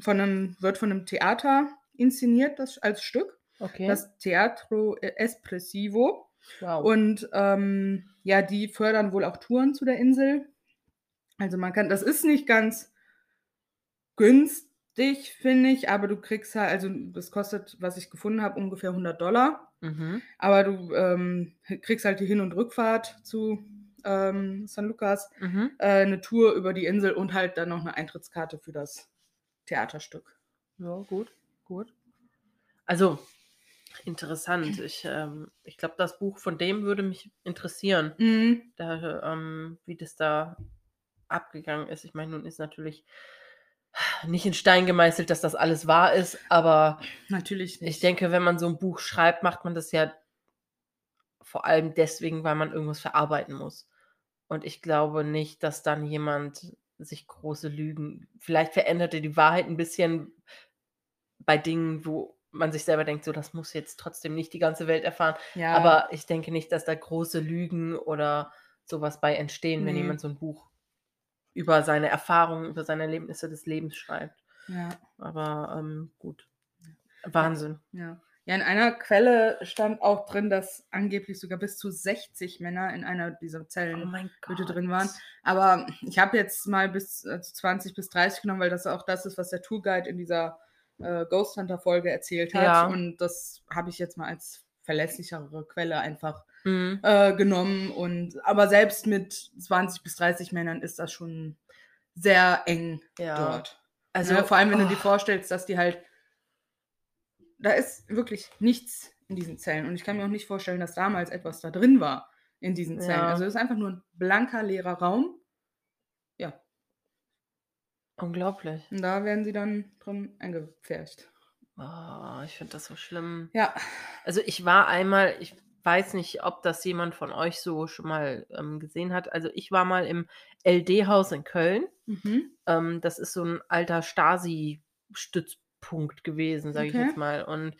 von einem, wird von einem Theater inszeniert, das als Stück. Okay. Das Teatro Espressivo. Wow. Und ähm, ja, die fördern wohl auch Touren zu der Insel. Also man kann, das ist nicht ganz günstig, finde ich, aber du kriegst halt, also das kostet, was ich gefunden habe, ungefähr 100 Dollar. mhm. Aber du ähm, kriegst halt die Hin- und Rückfahrt zu ähm, San Lucas, Mhm. äh, eine Tour über die Insel und halt dann noch eine Eintrittskarte für das Theaterstück. Ja, gut, gut. Also, interessant. Ich, ähm, ich glaube, das Buch von dem würde mich interessieren, Mhm. da, ähm, wie das da abgegangen ist. Ich meine, nun ist natürlich nicht in Stein gemeißelt, dass das alles wahr ist, aber Natürlich nicht. ich denke, wenn man so ein Buch schreibt, macht man das ja vor allem deswegen, weil man irgendwas verarbeiten muss. Und ich glaube nicht, dass dann jemand sich große Lügen, vielleicht verändert er die Wahrheit ein bisschen bei Dingen, wo man sich selber denkt, so das muss jetzt trotzdem nicht die ganze Welt erfahren. ja, Aber ich denke nicht, dass da große Lügen oder sowas bei entstehen, wenn Nee. jemand so ein Buch über seine Erfahrungen, über seine Erlebnisse des Lebens schreibt. ja. Aber ähm, gut. Wahnsinn. Ja. Ja, in einer Quelle stand auch drin, dass angeblich sogar bis zu 60 Männer in einer dieser Oh Zellen Gott. drin waren. Aber ich habe jetzt mal bis äh, 20 bis 30 genommen, weil das auch das ist, was der Tourguide in dieser äh, Ghost Hunter Folge erzählt hat. Ja. Und das habe ich jetzt mal als verlässlichere Quelle einfach Mhm. äh, genommen. Und aber selbst mit 20 bis 30 Männern ist das schon sehr eng Ja. dort. Also Ne, vor allem, wenn du dir oh, vorstellst, dass die halt. Da ist wirklich nichts in diesen Zellen. Und ich kann mir auch nicht vorstellen, dass damals etwas da drin war in diesen Zellen. Ja. Also es ist einfach nur ein blanker, leerer Raum. Unglaublich. Und da werden sie dann drin eingepfercht. Oh, ich finde das so schlimm. Ja. Also ich war einmal, ich weiß nicht, ob das jemand von euch so schon mal ähm, gesehen hat. Also ich war mal im LD-Haus in Köln. Mhm. Ähm, das ist so ein alter Stasi-Stützpunkt gewesen, sage ich Okay. jetzt mal. Und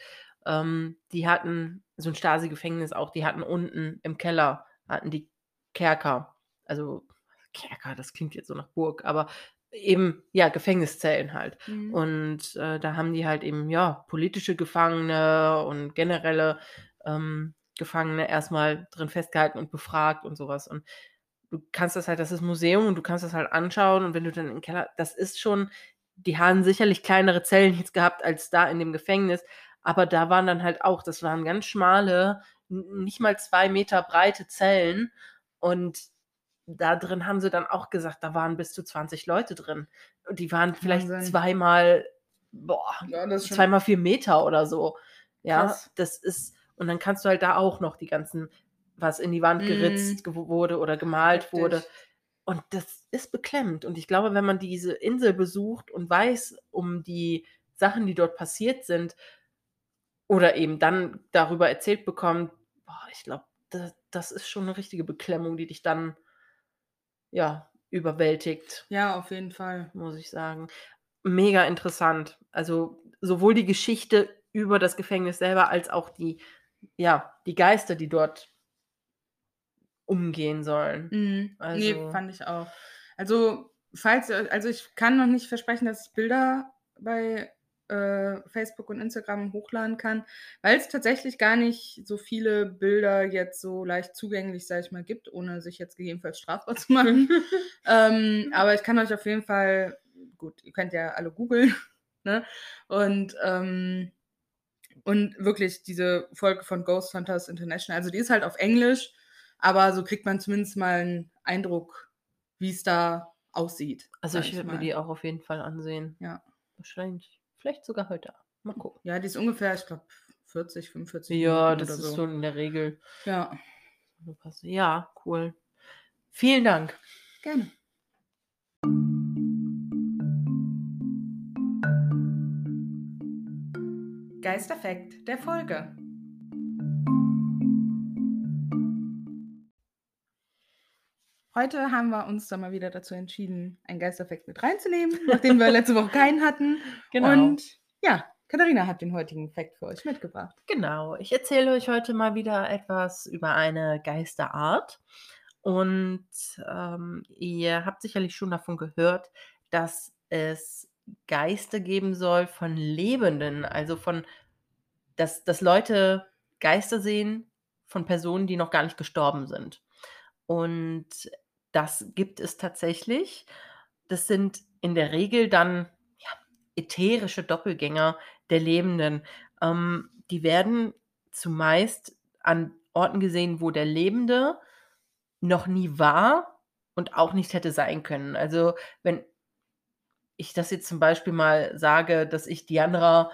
ähm, die hatten so ein Stasi-Gefängnis auch. Die hatten unten im Keller hatten die Kerker. Also Kerker, das klingt jetzt so nach Burg, aber eben ja Gefängniszellen halt. Mhm. Und äh, da haben die halt eben, ja, politische Gefangene und generelle ähm, Gefangene erstmal drin festgehalten und befragt und sowas. Und du kannst das halt, das ist Museum und du kannst das halt anschauen und wenn du dann im Keller, das ist schon, die haben sicherlich kleinere Zellen jetzt gehabt als da in dem Gefängnis, aber da waren dann halt auch, das waren ganz schmale, nicht mal zwei Meter breite Zellen und da drin haben sie dann auch gesagt, da waren bis zu 20 Leute drin. Und die waren vielleicht Wahnsinn. zweimal, boah, Ja, zweimal vier Meter oder so. Ja, Krass. das ist, und dann kannst du halt da auch noch die ganzen, was in die Wand Mhm. geritzt gew- wurde oder gemalt Heftig. wurde. Und das ist beklemmend. Und ich glaube, wenn man diese Insel besucht und weiß um die Sachen, die dort passiert sind, oder eben dann darüber erzählt bekommt, boah, ich glaube, das, das ist schon eine richtige Beklemmung, die dich dann, ja, überwältigt, Ja, auf jeden Fall. muss ich sagen. Mega interessant. Also sowohl die Geschichte über das Gefängnis selber als auch die, ja, die Geister, die dort umgehen sollen. Mhm. nee, Also- fand ich auch. Also, falls, also ich kann noch nicht versprechen, dass Bilder bei äh, Facebook und Instagram hochladen kann, weil es tatsächlich gar nicht so viele Bilder jetzt so leicht zugänglich, sag ich mal, gibt, ohne sich jetzt gegebenenfalls strafbar zu machen. ähm, aber ich kann euch auf jeden Fall, gut, ihr könnt ja alle googeln, ne? Und, ähm, und wirklich diese Folge von Ghost Hunters International, also die ist halt auf Englisch, aber so kriegt man zumindest mal einen Eindruck, wie es da aussieht. Also ich würde mir die auch auf jeden Fall ansehen. Ja. Wahrscheinlich, vielleicht sogar heute Abend. Mal gucken. Ja, die ist ungefähr, ich glaube, 40, 45 Ja, Minuten das ist so. so in der Regel. Ja, Ja, cool. Vielen Dank. gerne. Geisterfekt der Folge. Heute haben wir uns dann mal wieder dazu entschieden, einen Geisterfekt mit reinzunehmen, nachdem wir letzte Woche keinen hatten. Genau. Und ja, Katharina hat den heutigen Fakt für euch mitgebracht. Genau, ich erzähle euch heute mal wieder etwas über eine Geisterart. Und ähm, ihr habt sicherlich schon davon gehört, dass es Geister geben soll von Lebenden, also von, dass, dass Leute Geister sehen von Personen, die noch gar nicht gestorben sind. Und das gibt es tatsächlich. Das sind in der Regel dann ja, ätherische Doppelgänger der Lebenden. Ähm, die werden zumeist an Orten gesehen, wo der Lebende noch nie war und auch nicht hätte sein können. Also wenn ich das jetzt zum Beispiel mal sage, dass ich Diandra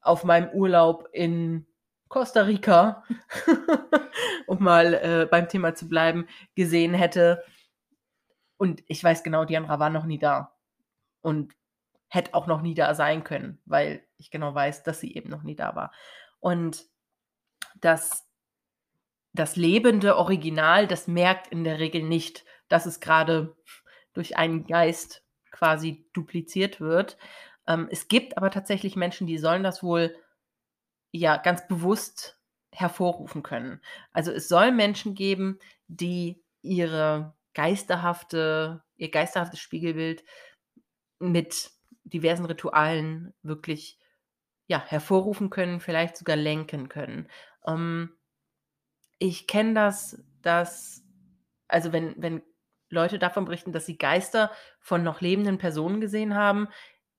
auf meinem Urlaub in Costa Rica, um mal äh, beim Thema zu bleiben, gesehen hätte. Und ich weiß genau, Diandra war noch nie da. Und hätte auch noch nie da sein können, weil ich genau weiß, dass sie eben noch nie da war. Und das, das lebende Original, das merkt in der Regel nicht, dass es gerade durch einen Geist quasi dupliziert wird. Ähm, es gibt aber tatsächlich Menschen, die sollen das wohl ja ganz bewusst hervorrufen können. Also es soll Menschen geben, die ihre geisterhafte, ihr geisterhaftes Spiegelbild mit diversen Ritualen wirklich ja, hervorrufen können, vielleicht sogar lenken können. Ähm, ich kenne das, dass, also wenn, wenn Leute davon berichten, dass sie Geister von noch lebenden Personen gesehen haben,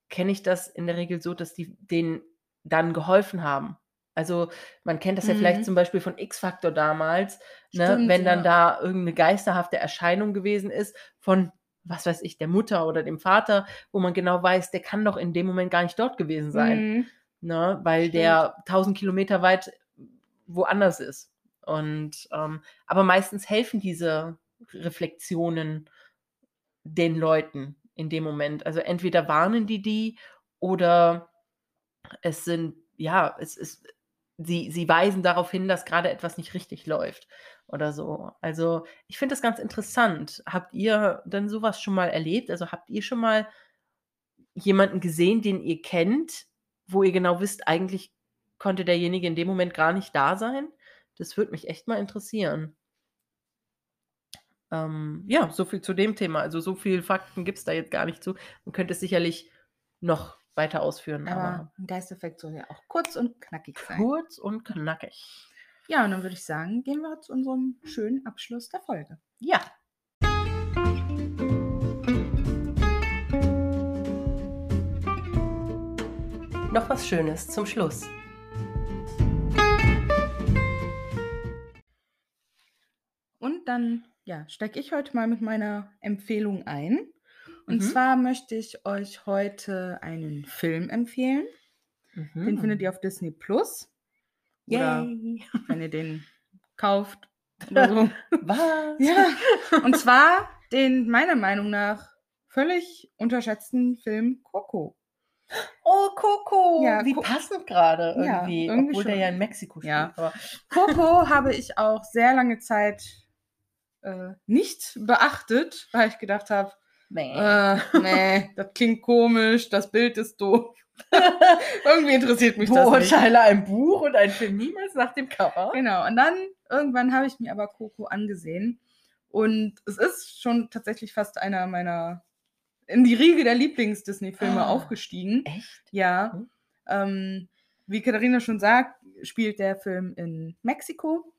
kenne ich das in der Regel so, dass die denen dann geholfen haben. Also man kennt das ja Mhm. vielleicht zum Beispiel von X-Factor damals, ne, Stimmt, wenn dann ja. da irgendeine geisterhafte Erscheinung gewesen ist von, was weiß ich, der Mutter oder dem Vater, wo man genau weiß, der kann doch in dem Moment gar nicht dort gewesen sein Mhm. ne, weil Stimmt. der 1000 Kilometer weit woanders ist. Und ähm, aber meistens helfen diese Reflexionen den Leuten in dem Moment. Also entweder warnen die die oder es sind ja, es ist sie sie weisen darauf hin, dass gerade etwas nicht richtig läuft oder so. Also ich finde das ganz interessant. Habt ihr denn sowas schon mal erlebt? Also habt ihr schon mal jemanden gesehen, den ihr kennt, wo ihr genau wisst, eigentlich konnte derjenige in dem Moment gar nicht da sein? Das würde mich echt mal interessieren. Ähm, ja, so viel zu dem Thema. Also so viele Fakten gibt es da jetzt gar nicht zu. Man könnte es sicherlich noch weiter ausführen, aber, Aber ein Geisteffekt soll ja auch kurz und knackig sein. kurz und knackig. Ja, und dann würde ich sagen, gehen wir zu unserem schönen Abschluss der Folge. Ja. Noch was Schönes zum Schluss. Und dann ja, steige ich heute mal mit meiner Empfehlung ein. Und Mhm. zwar möchte ich euch heute einen Film empfehlen. Den findet ihr auf Disney Plus. Oder Yay. wenn ihr den kauft oder so. Was? ja. Und zwar den meiner Meinung nach völlig unterschätzten Film Coco. Oh, Coco. Ja, Wie Co- passend gerade Ja, irgendwie. irgendwie obwohl der schon. ja in Mexiko spielt. Ja. Aber Coco habe ich auch sehr lange Zeit äh, nicht beachtet, weil ich gedacht habe, nee. äh, nee, das klingt komisch, das Bild ist doof. Irgendwie interessiert mich das nicht. Beurteile ein Buch und einen Film niemals nach dem Cover. Genau, und dann irgendwann habe ich mir aber Coco angesehen. Und es ist schon tatsächlich fast einer meiner in die Riege der Lieblings-Disney-Filme Ah. aufgestiegen. Echt? Ja. Hm. Ähm, wie Katharina schon sagt, spielt der Film in Mexiko.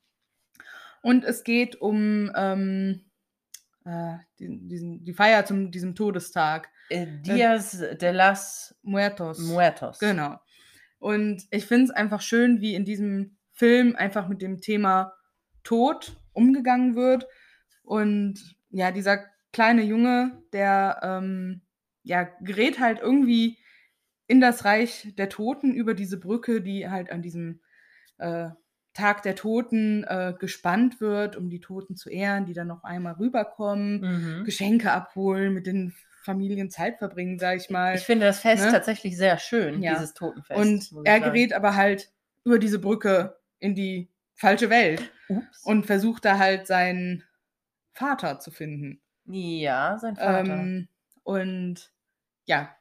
Und es geht um ähm, äh, die, diesen, die Feier zum diesem Todestag. Äh, Dias de las Muertos. Muertos. Genau. Und ich finde es einfach schön, wie in diesem Film einfach mit dem Thema Tod umgegangen wird. Und ja, dieser kleine Junge, der ähm, ja, gerät halt irgendwie in das Reich der Toten über diese Brücke, die halt an diesem äh, Tag der Toten äh, gespannt wird, um die Toten zu ehren, die dann noch einmal rüberkommen, Mhm. Geschenke abholen, mit den Familien Zeit verbringen, sag ich mal. Ich finde das Fest Ne? tatsächlich sehr schön, Ja. dieses Totenfest. Und er sagen. gerät aber halt über diese Brücke in die falsche Welt Ups. und versucht da halt seinen Vater zu finden. ja, sein Vater. Ähm, und ja,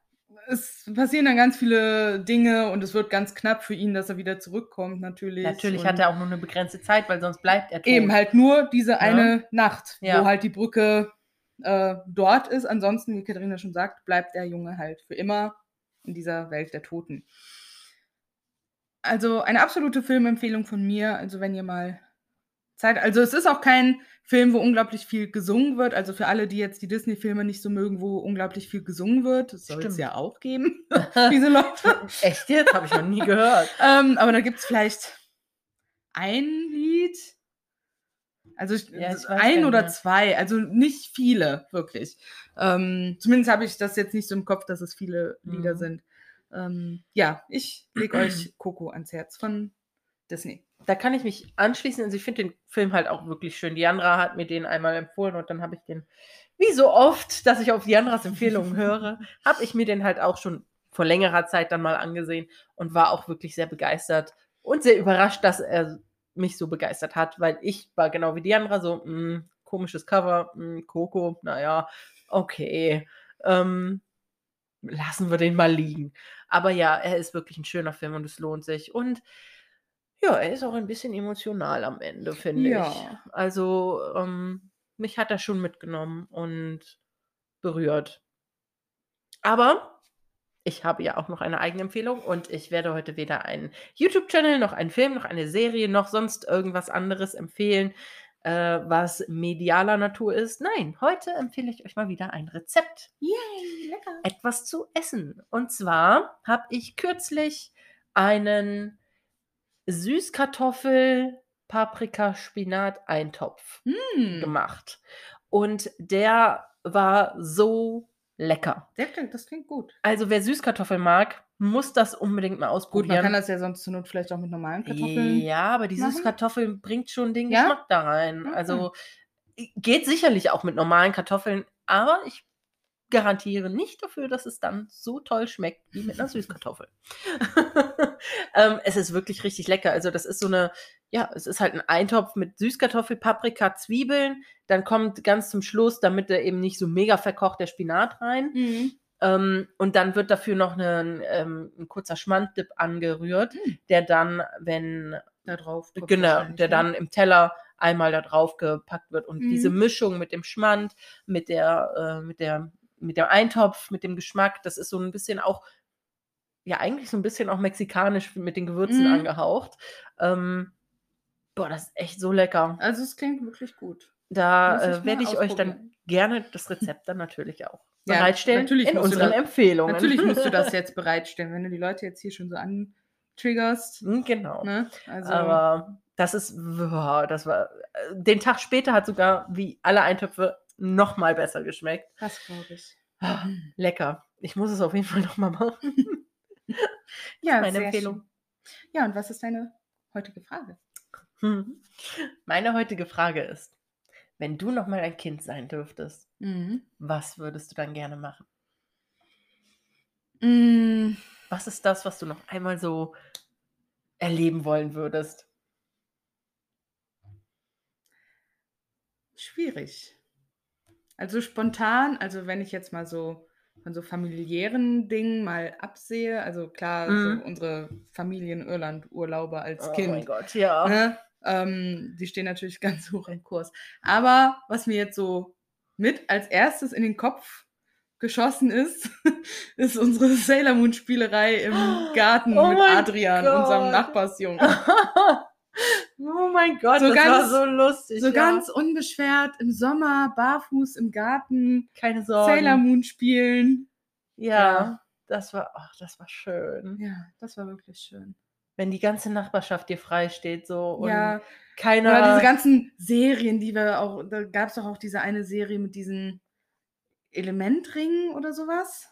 es passieren dann ganz viele Dinge und es wird ganz knapp für ihn, dass er wieder zurückkommt, natürlich. Natürlich und hat er auch nur eine begrenzte Zeit, weil sonst bleibt er tot. Eben halt nur diese eine Nacht, Ja. wo halt die Brücke äh, dort ist. Ansonsten, wie Katharina schon sagt, bleibt der Junge halt für immer in dieser Welt der Toten. Also eine absolute Filmempfehlung von mir. Also wenn ihr mal Zeit, also es ist auch kein Film, wo unglaublich viel gesungen wird. Also für alle, die jetzt die Disney-Filme nicht so mögen, wo unglaublich viel gesungen wird, das soll es ja auch geben, diese Leute. Echt jetzt? Habe ich noch nie gehört. Ähm, aber da gibt es vielleicht ein Lied. Also ich, Ja, ich ein oder zwei, also nicht viele, wirklich. Ähm, zumindest habe ich das jetzt nicht so im Kopf, dass es viele Lieder Mhm. sind. Ähm, ja, ich lege euch Coco ans Herz von Disney. Da kann ich mich anschließen. Also ich finde den Film halt auch wirklich schön. Diandra hat mir den einmal empfohlen und dann habe ich den, wie so oft, dass ich auf Diandras Empfehlungen höre, habe ich mir den halt auch schon vor längerer Zeit dann mal angesehen und war auch wirklich sehr begeistert und sehr überrascht, dass er mich so begeistert hat, weil ich war genau wie Diandra so, mh, komisches Cover, mh, Coco, naja, okay. Ähm, lassen wir den mal liegen. Aber ja, er ist wirklich ein schöner Film und es lohnt sich. Und ja, er ist auch ein bisschen emotional am Ende, finde Ja. ich. Also, ähm, mich hat er schon mitgenommen und berührt. Aber ich habe ja auch noch eine eigene Empfehlung und ich werde heute weder einen YouTube-Channel, noch einen Film, noch eine Serie, noch sonst irgendwas anderes empfehlen, äh, was medialer Natur ist. Nein, heute empfehle ich euch mal wieder ein Rezept Yay, lecker. etwas zu essen. Und zwar habe ich kürzlich einen Süßkartoffel, Paprika, Spinat, Eintopf Hm, gemacht. Und der war so lecker. der klingt, das klingt gut. Also wer Süßkartoffeln mag, muss das unbedingt mal Gut, ausprobieren. man kann das ja sonst zur Not vielleicht auch mit normalen Kartoffeln. Ja, aber die machen? Süßkartoffeln bringt schon den Ja? Geschmack da rein. Mhm. Also geht sicherlich auch mit normalen Kartoffeln, aber ich garantiere nicht dafür, dass es dann so toll schmeckt wie mit einer Süßkartoffel. ähm, es ist wirklich richtig lecker. Also das ist so eine, ja, es ist halt ein Eintopf mit Süßkartoffel, Paprika, Zwiebeln. Dann kommt ganz zum Schluss, damit der eben nicht so mega verkocht, der Spinat rein. Mhm. Ähm, und dann wird dafür noch ein, ähm, ein kurzer Schmanddip angerührt, Mhm. der dann, wenn, Da drauf. genau, der ne? dann im Teller einmal da drauf gepackt wird. Und Mhm. diese Mischung mit dem Schmand, mit der, äh, mit der, mit dem Eintopf, mit dem Geschmack, das ist so ein bisschen auch, ja, eigentlich so ein bisschen auch mexikanisch mit den Gewürzen Mhm. angehaucht. Ähm, boah, das ist echt so lecker. Also es klingt wirklich gut. Da äh, werde ich euch dann gerne das Rezept dann natürlich auch Ja, bereitstellen natürlich in unseren das- Empfehlungen. Natürlich musst du das jetzt bereitstellen, wenn du die Leute jetzt hier schon so triggerst. Hm, Genau. Ne? Also, Aber das ist, wow, das war, äh, den Tag später hat sogar wie alle Eintöpfe noch mal besser geschmeckt. das glaube ich. Ah, Lecker. Ich muss es auf jeden Fall noch mal machen. Ja, Meine sehr Empfehlung. schön. Ja, und was ist deine heutige Frage? Hm. Meine heutige Frage ist, wenn du noch mal ein Kind sein dürftest, Mhm. was würdest du dann gerne machen? Mm, Was ist das, was du noch einmal so erleben wollen würdest? schwierig. Also spontan, also wenn ich jetzt mal so von so familiären Dingen mal absehe, also klar, Mhm. so unsere Familien-Irland-Urlaube als Oh Kind. mein Gott, ja. Ne? Ähm, die stehen natürlich ganz hoch im Kurs. Aber was mir jetzt so mit als erstes in den Kopf geschossen ist, ist unsere Sailor Moon Spielerei im Garten Oh mit Adrian, Gott. unserem Nachbarsjungen. oh mein Gott, So das war ganz- so lustig. So ja. ganz unbeschwert im Sommer, barfuß im Garten, keine Sorgen. Sailor Moon spielen. Ja, Ja. das war, ach, das war schön. Ja, das war wirklich schön. Wenn die ganze Nachbarschaft dir frei steht, so und ja, keiner. oder diese ganzen Serien, die wir auch, da gab es doch auch diese eine Serie mit diesen Elementringen oder sowas.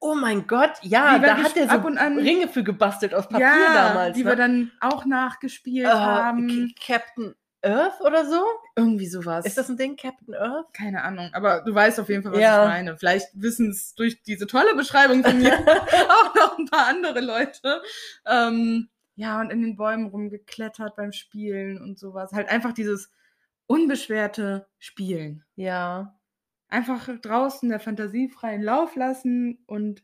Oh mein Gott, ja, da hat er so ab und an- Ringe für gebastelt aus Papier ja, damals. die ne? wir dann auch nachgespielt Äh, haben. Captain Earth oder so? Irgendwie sowas. Ist das ein Ding, Captain Earth? Keine Ahnung, aber du weißt auf jeden Fall, was Ja. ich meine. Vielleicht wissen es durch diese tolle Beschreibung von mir auch noch ein paar andere Leute. Ähm, ja, und in den Bäumen rumgeklettert beim Spielen und sowas. Halt einfach dieses unbeschwerte Spielen. Ja. Einfach draußen der Fantasie freien Lauf lassen und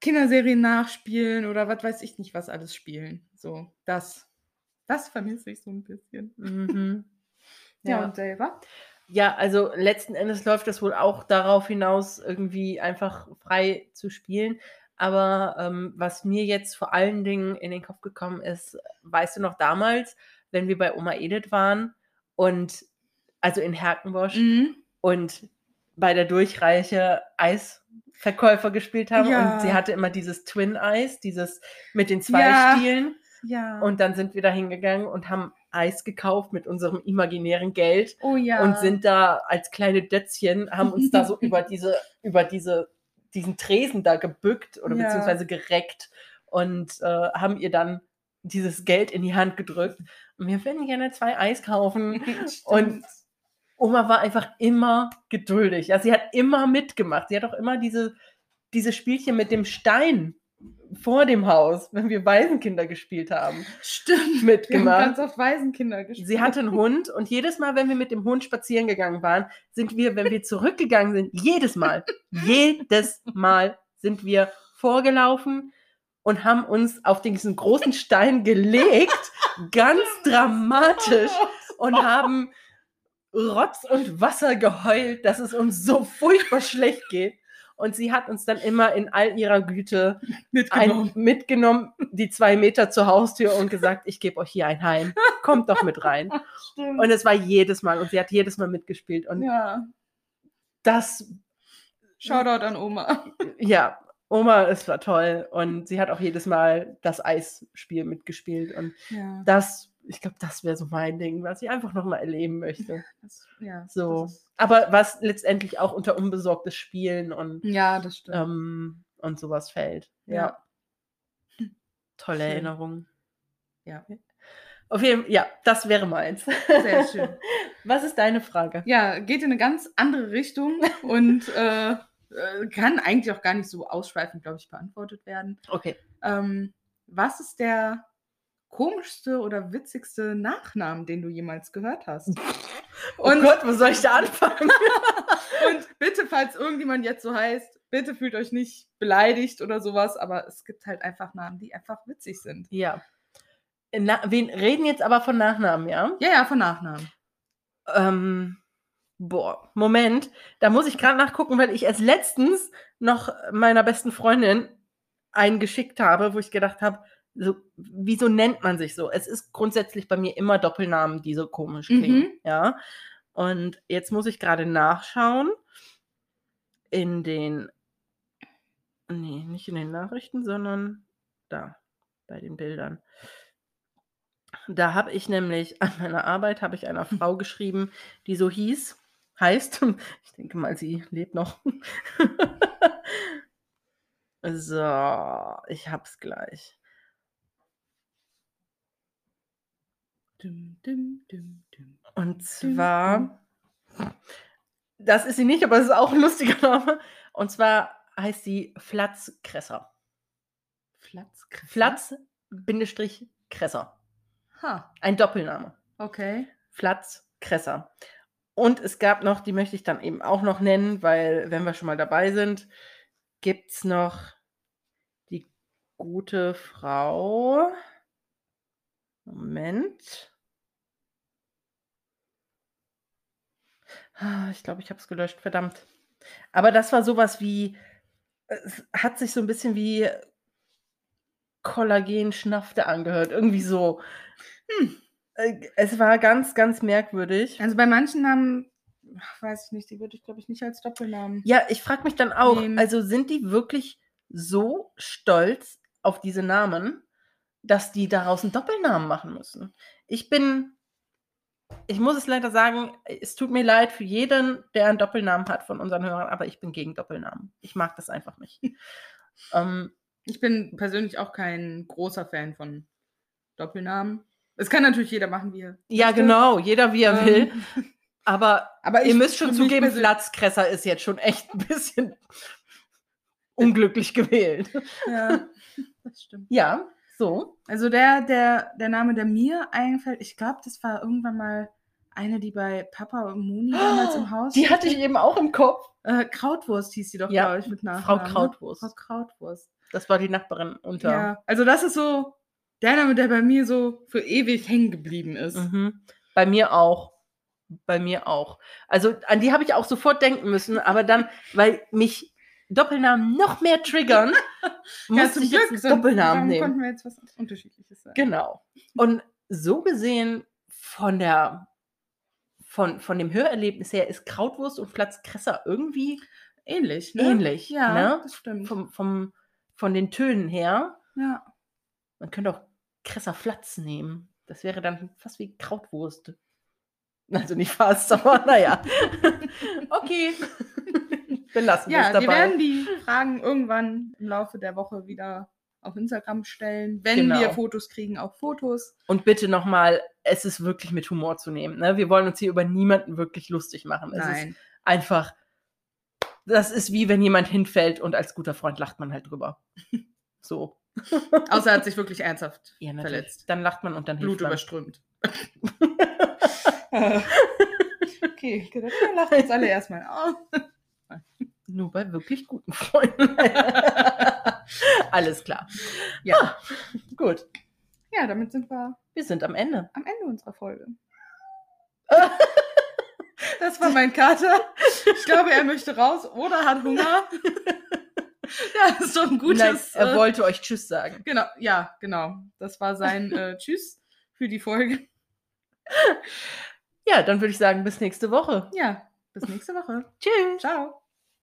Kinderserien nachspielen oder was weiß ich nicht, was alles spielen. So, das. Das vermisse ich so ein bisschen. Mhm. Ja, ja. und selber? Ja, also letzten Endes läuft das wohl auch darauf hinaus, irgendwie einfach frei zu spielen. Aber ähm, was mir jetzt vor allen Dingen in den Kopf gekommen ist, weißt du noch damals, wenn wir bei Oma Edith waren und also in Herkenbosch Mhm. Und bei der Durchreiche Eisverkäufer gespielt haben Ja. und sie hatte immer dieses Twin-Eis, dieses mit den zwei Ja. Stielen. Ja. Und dann sind wir da hingegangen und haben Eis gekauft mit unserem imaginären Geld oh ja. und sind da als kleine Dötzchen, haben uns da so über diese, über diese, diesen Tresen da gebückt oder Ja. beziehungsweise gereckt und äh, haben ihr dann dieses Geld in die Hand gedrückt. Und wir würden gerne zwei Eis kaufen. Und Oma war einfach immer geduldig. Ja, sie hat immer mitgemacht. Sie hat auch immer diese, diese Spielchen mit dem Stein vor dem Haus, wenn wir Waisenkinder gespielt haben, Stimmt. Wir haben mitgemacht. ganz oft Waisenkinder gespielt. Sie hatte einen Hund und jedes Mal, wenn wir mit dem Hund spazieren gegangen waren, sind wir, wenn wir zurückgegangen sind, jedes Mal, jedes Mal sind wir vorgelaufen und haben uns auf diesen großen Stein gelegt, ganz dramatisch und haben Rotz und Wasser geheult, dass es uns so furchtbar schlecht geht. Und sie hat uns dann immer in all ihrer Güte mitgenommen. ein, mitgenommen, die zwei Meter zur Haustür und gesagt, ich gebe euch hier ein Heim. Kommt doch mit rein. Stimmt. Und es war jedes Mal und sie hat jedes Mal mitgespielt. Und ja. das, Shoutout an Oma. ja, Oma, es war toll. Und sie hat auch jedes Mal das Eisspiel mitgespielt. Und Ja. das, ich glaube, das wäre so mein Ding, was ich einfach nochmal erleben möchte. Das, ja, So. Aber was letztendlich auch unter unbesorgtes Spielen und, ja, das stimmt. ähm, und sowas fällt. Ja. Ja. Tolle Schön. Erinnerung. Ja. Auf jeden Fall, ja, das wäre meins. Sehr schön. Was ist deine Frage? Ja, geht in eine ganz andere Richtung und äh, äh, kann eigentlich auch gar nicht so ausschweifend, glaube ich, beantwortet werden. Okay. Ähm, was ist der komischste oder witzigste Nachnamen, den du jemals gehört hast? Oh Und- Gott, wo soll ich da anfangen? Und bitte, falls irgendjemand jetzt so heißt, bitte fühlt euch nicht beleidigt oder sowas, aber es gibt halt einfach Namen, die einfach witzig sind. ja. Na, wir reden jetzt aber von Nachnamen, ja? Ja, ja, von Nachnamen. Ähm, boah, Moment. Da muss ich gerade nachgucken, weil ich erst letztens noch meiner besten Freundin einen geschickt habe, wo ich gedacht habe, so, wieso nennt man sich so? Es ist grundsätzlich bei mir immer Doppelnamen, die so komisch klingen. Mhm. Ja. Und jetzt muss ich gerade nachschauen in den, nee, nicht in den Nachrichten, sondern da. bei den Bildern. Da habe ich nämlich an meiner Arbeit habe ich einer Frau geschrieben, die so hieß, heißt. Ich denke mal, sie lebt noch. so, ich hab's gleich. Und zwar, das ist sie nicht, aber es ist auch ein lustiger Name. Und zwar heißt sie Flatz-Kresser. Flatz. Flatz-Kresser. Ha, Ein Doppelname. okay. Flatz Kresser. Und es gab noch, die möchte ich dann eben auch noch nennen, weil, wenn wir schon mal dabei sind, gibt es noch die gute Frau. Moment. Ah, Ich glaube, ich habe es gelöscht, verdammt. Aber das war sowas wie, es hat sich so ein bisschen wie Kollagen-Schnafte angehört. Irgendwie so. Hm. Äh, Es war ganz, ganz merkwürdig. Also bei manchen Namen, ach, weiß ich nicht, die würde ich, glaube ich, nicht als Doppelnamen. Ja, ich frage mich dann auch, Nehmen. also sind die wirklich so stolz auf diese Namen, dass die daraus einen Doppelnamen machen müssen? Ich bin, ich muss es leider sagen, es tut mir leid für jeden, der einen Doppelnamen hat von unseren Hörern, aber ich bin gegen Doppelnamen. Ich mag das einfach nicht. ähm, Ich bin persönlich auch kein großer Fan von Doppelnamen. Es kann natürlich jeder machen, wie er ja, möchte. genau, jeder wie er Ähm, will. Aber Aber ihr müsst schon zugeben, Platzkresser ist jetzt schon echt ein bisschen unglücklich gewählt. Ja, das stimmt. Ja, so. Also der, der, der Name, der mir einfällt, ich glaube, das war irgendwann mal eine, die bei Papa und Moni damals im Haus. Die hatte ich eben auch im Kopf. Äh, Krautwurst hieß sie doch, Ja, glaube ich, mit Nachnamen. Frau ne? Krautwurst. Frau Krautwurst. Das war die Nachbarin unter. Ja, also das ist so der Name, der bei mir so für ewig hängen geblieben ist. Mhm. Bei mir auch. Bei mir auch. Also an die habe ich auch sofort denken müssen, aber dann, weil mich Doppelnamen noch mehr triggern, musste ich jetzt einen Doppelnamen nehmen. konnten wir jetzt was Unterschiedliches sagen. Genau. Und so gesehen von der von, von dem Hörerlebnis her ist Krautwurst und Platzkresser irgendwie Ähnlich, ne? ähnlich. Ja, ne? das stimmt. Vom, vom, von den Tönen her. ja. Man könnte auch Kresser Flatz nehmen. Das wäre dann fast wie Krautwurst. Also nicht fast, aber naja. okay. Belassen wir es Ja, dabei. wir werden die Fragen irgendwann im Laufe der Woche wieder auf Instagram stellen. Wenn Genau. wir Fotos kriegen, auch Fotos. Und bitte nochmal, es ist wirklich mit Humor zu nehmen. Ne? Wir wollen uns hier über niemanden wirklich lustig machen. Es ist Nein. einfach, das ist wie wenn jemand hinfällt und als guter Freund lacht man halt drüber. So. Außer er hat sich wirklich ernsthaft Ja, verletzt. Dann lacht man und dann Blut hilft man. überströmt. okay, dann lachen uns alle erstmal auf. Nur bei wirklich guten Freunden. Alles klar. Ja. Gut. ja, damit sind wir Wir sind am Ende. am Ende unserer Folge. Das war mein Kater. Ich glaube, er möchte raus oder hat Hunger. Ja, das ist doch ein gutes. Nein, er äh, wollte euch Tschüss sagen. Genau, ja, genau. Das war sein äh, Tschüss für die Folge. Ja, dann würde ich sagen, bis nächste Woche. Ja, bis nächste Woche. Tschüss. Ciao.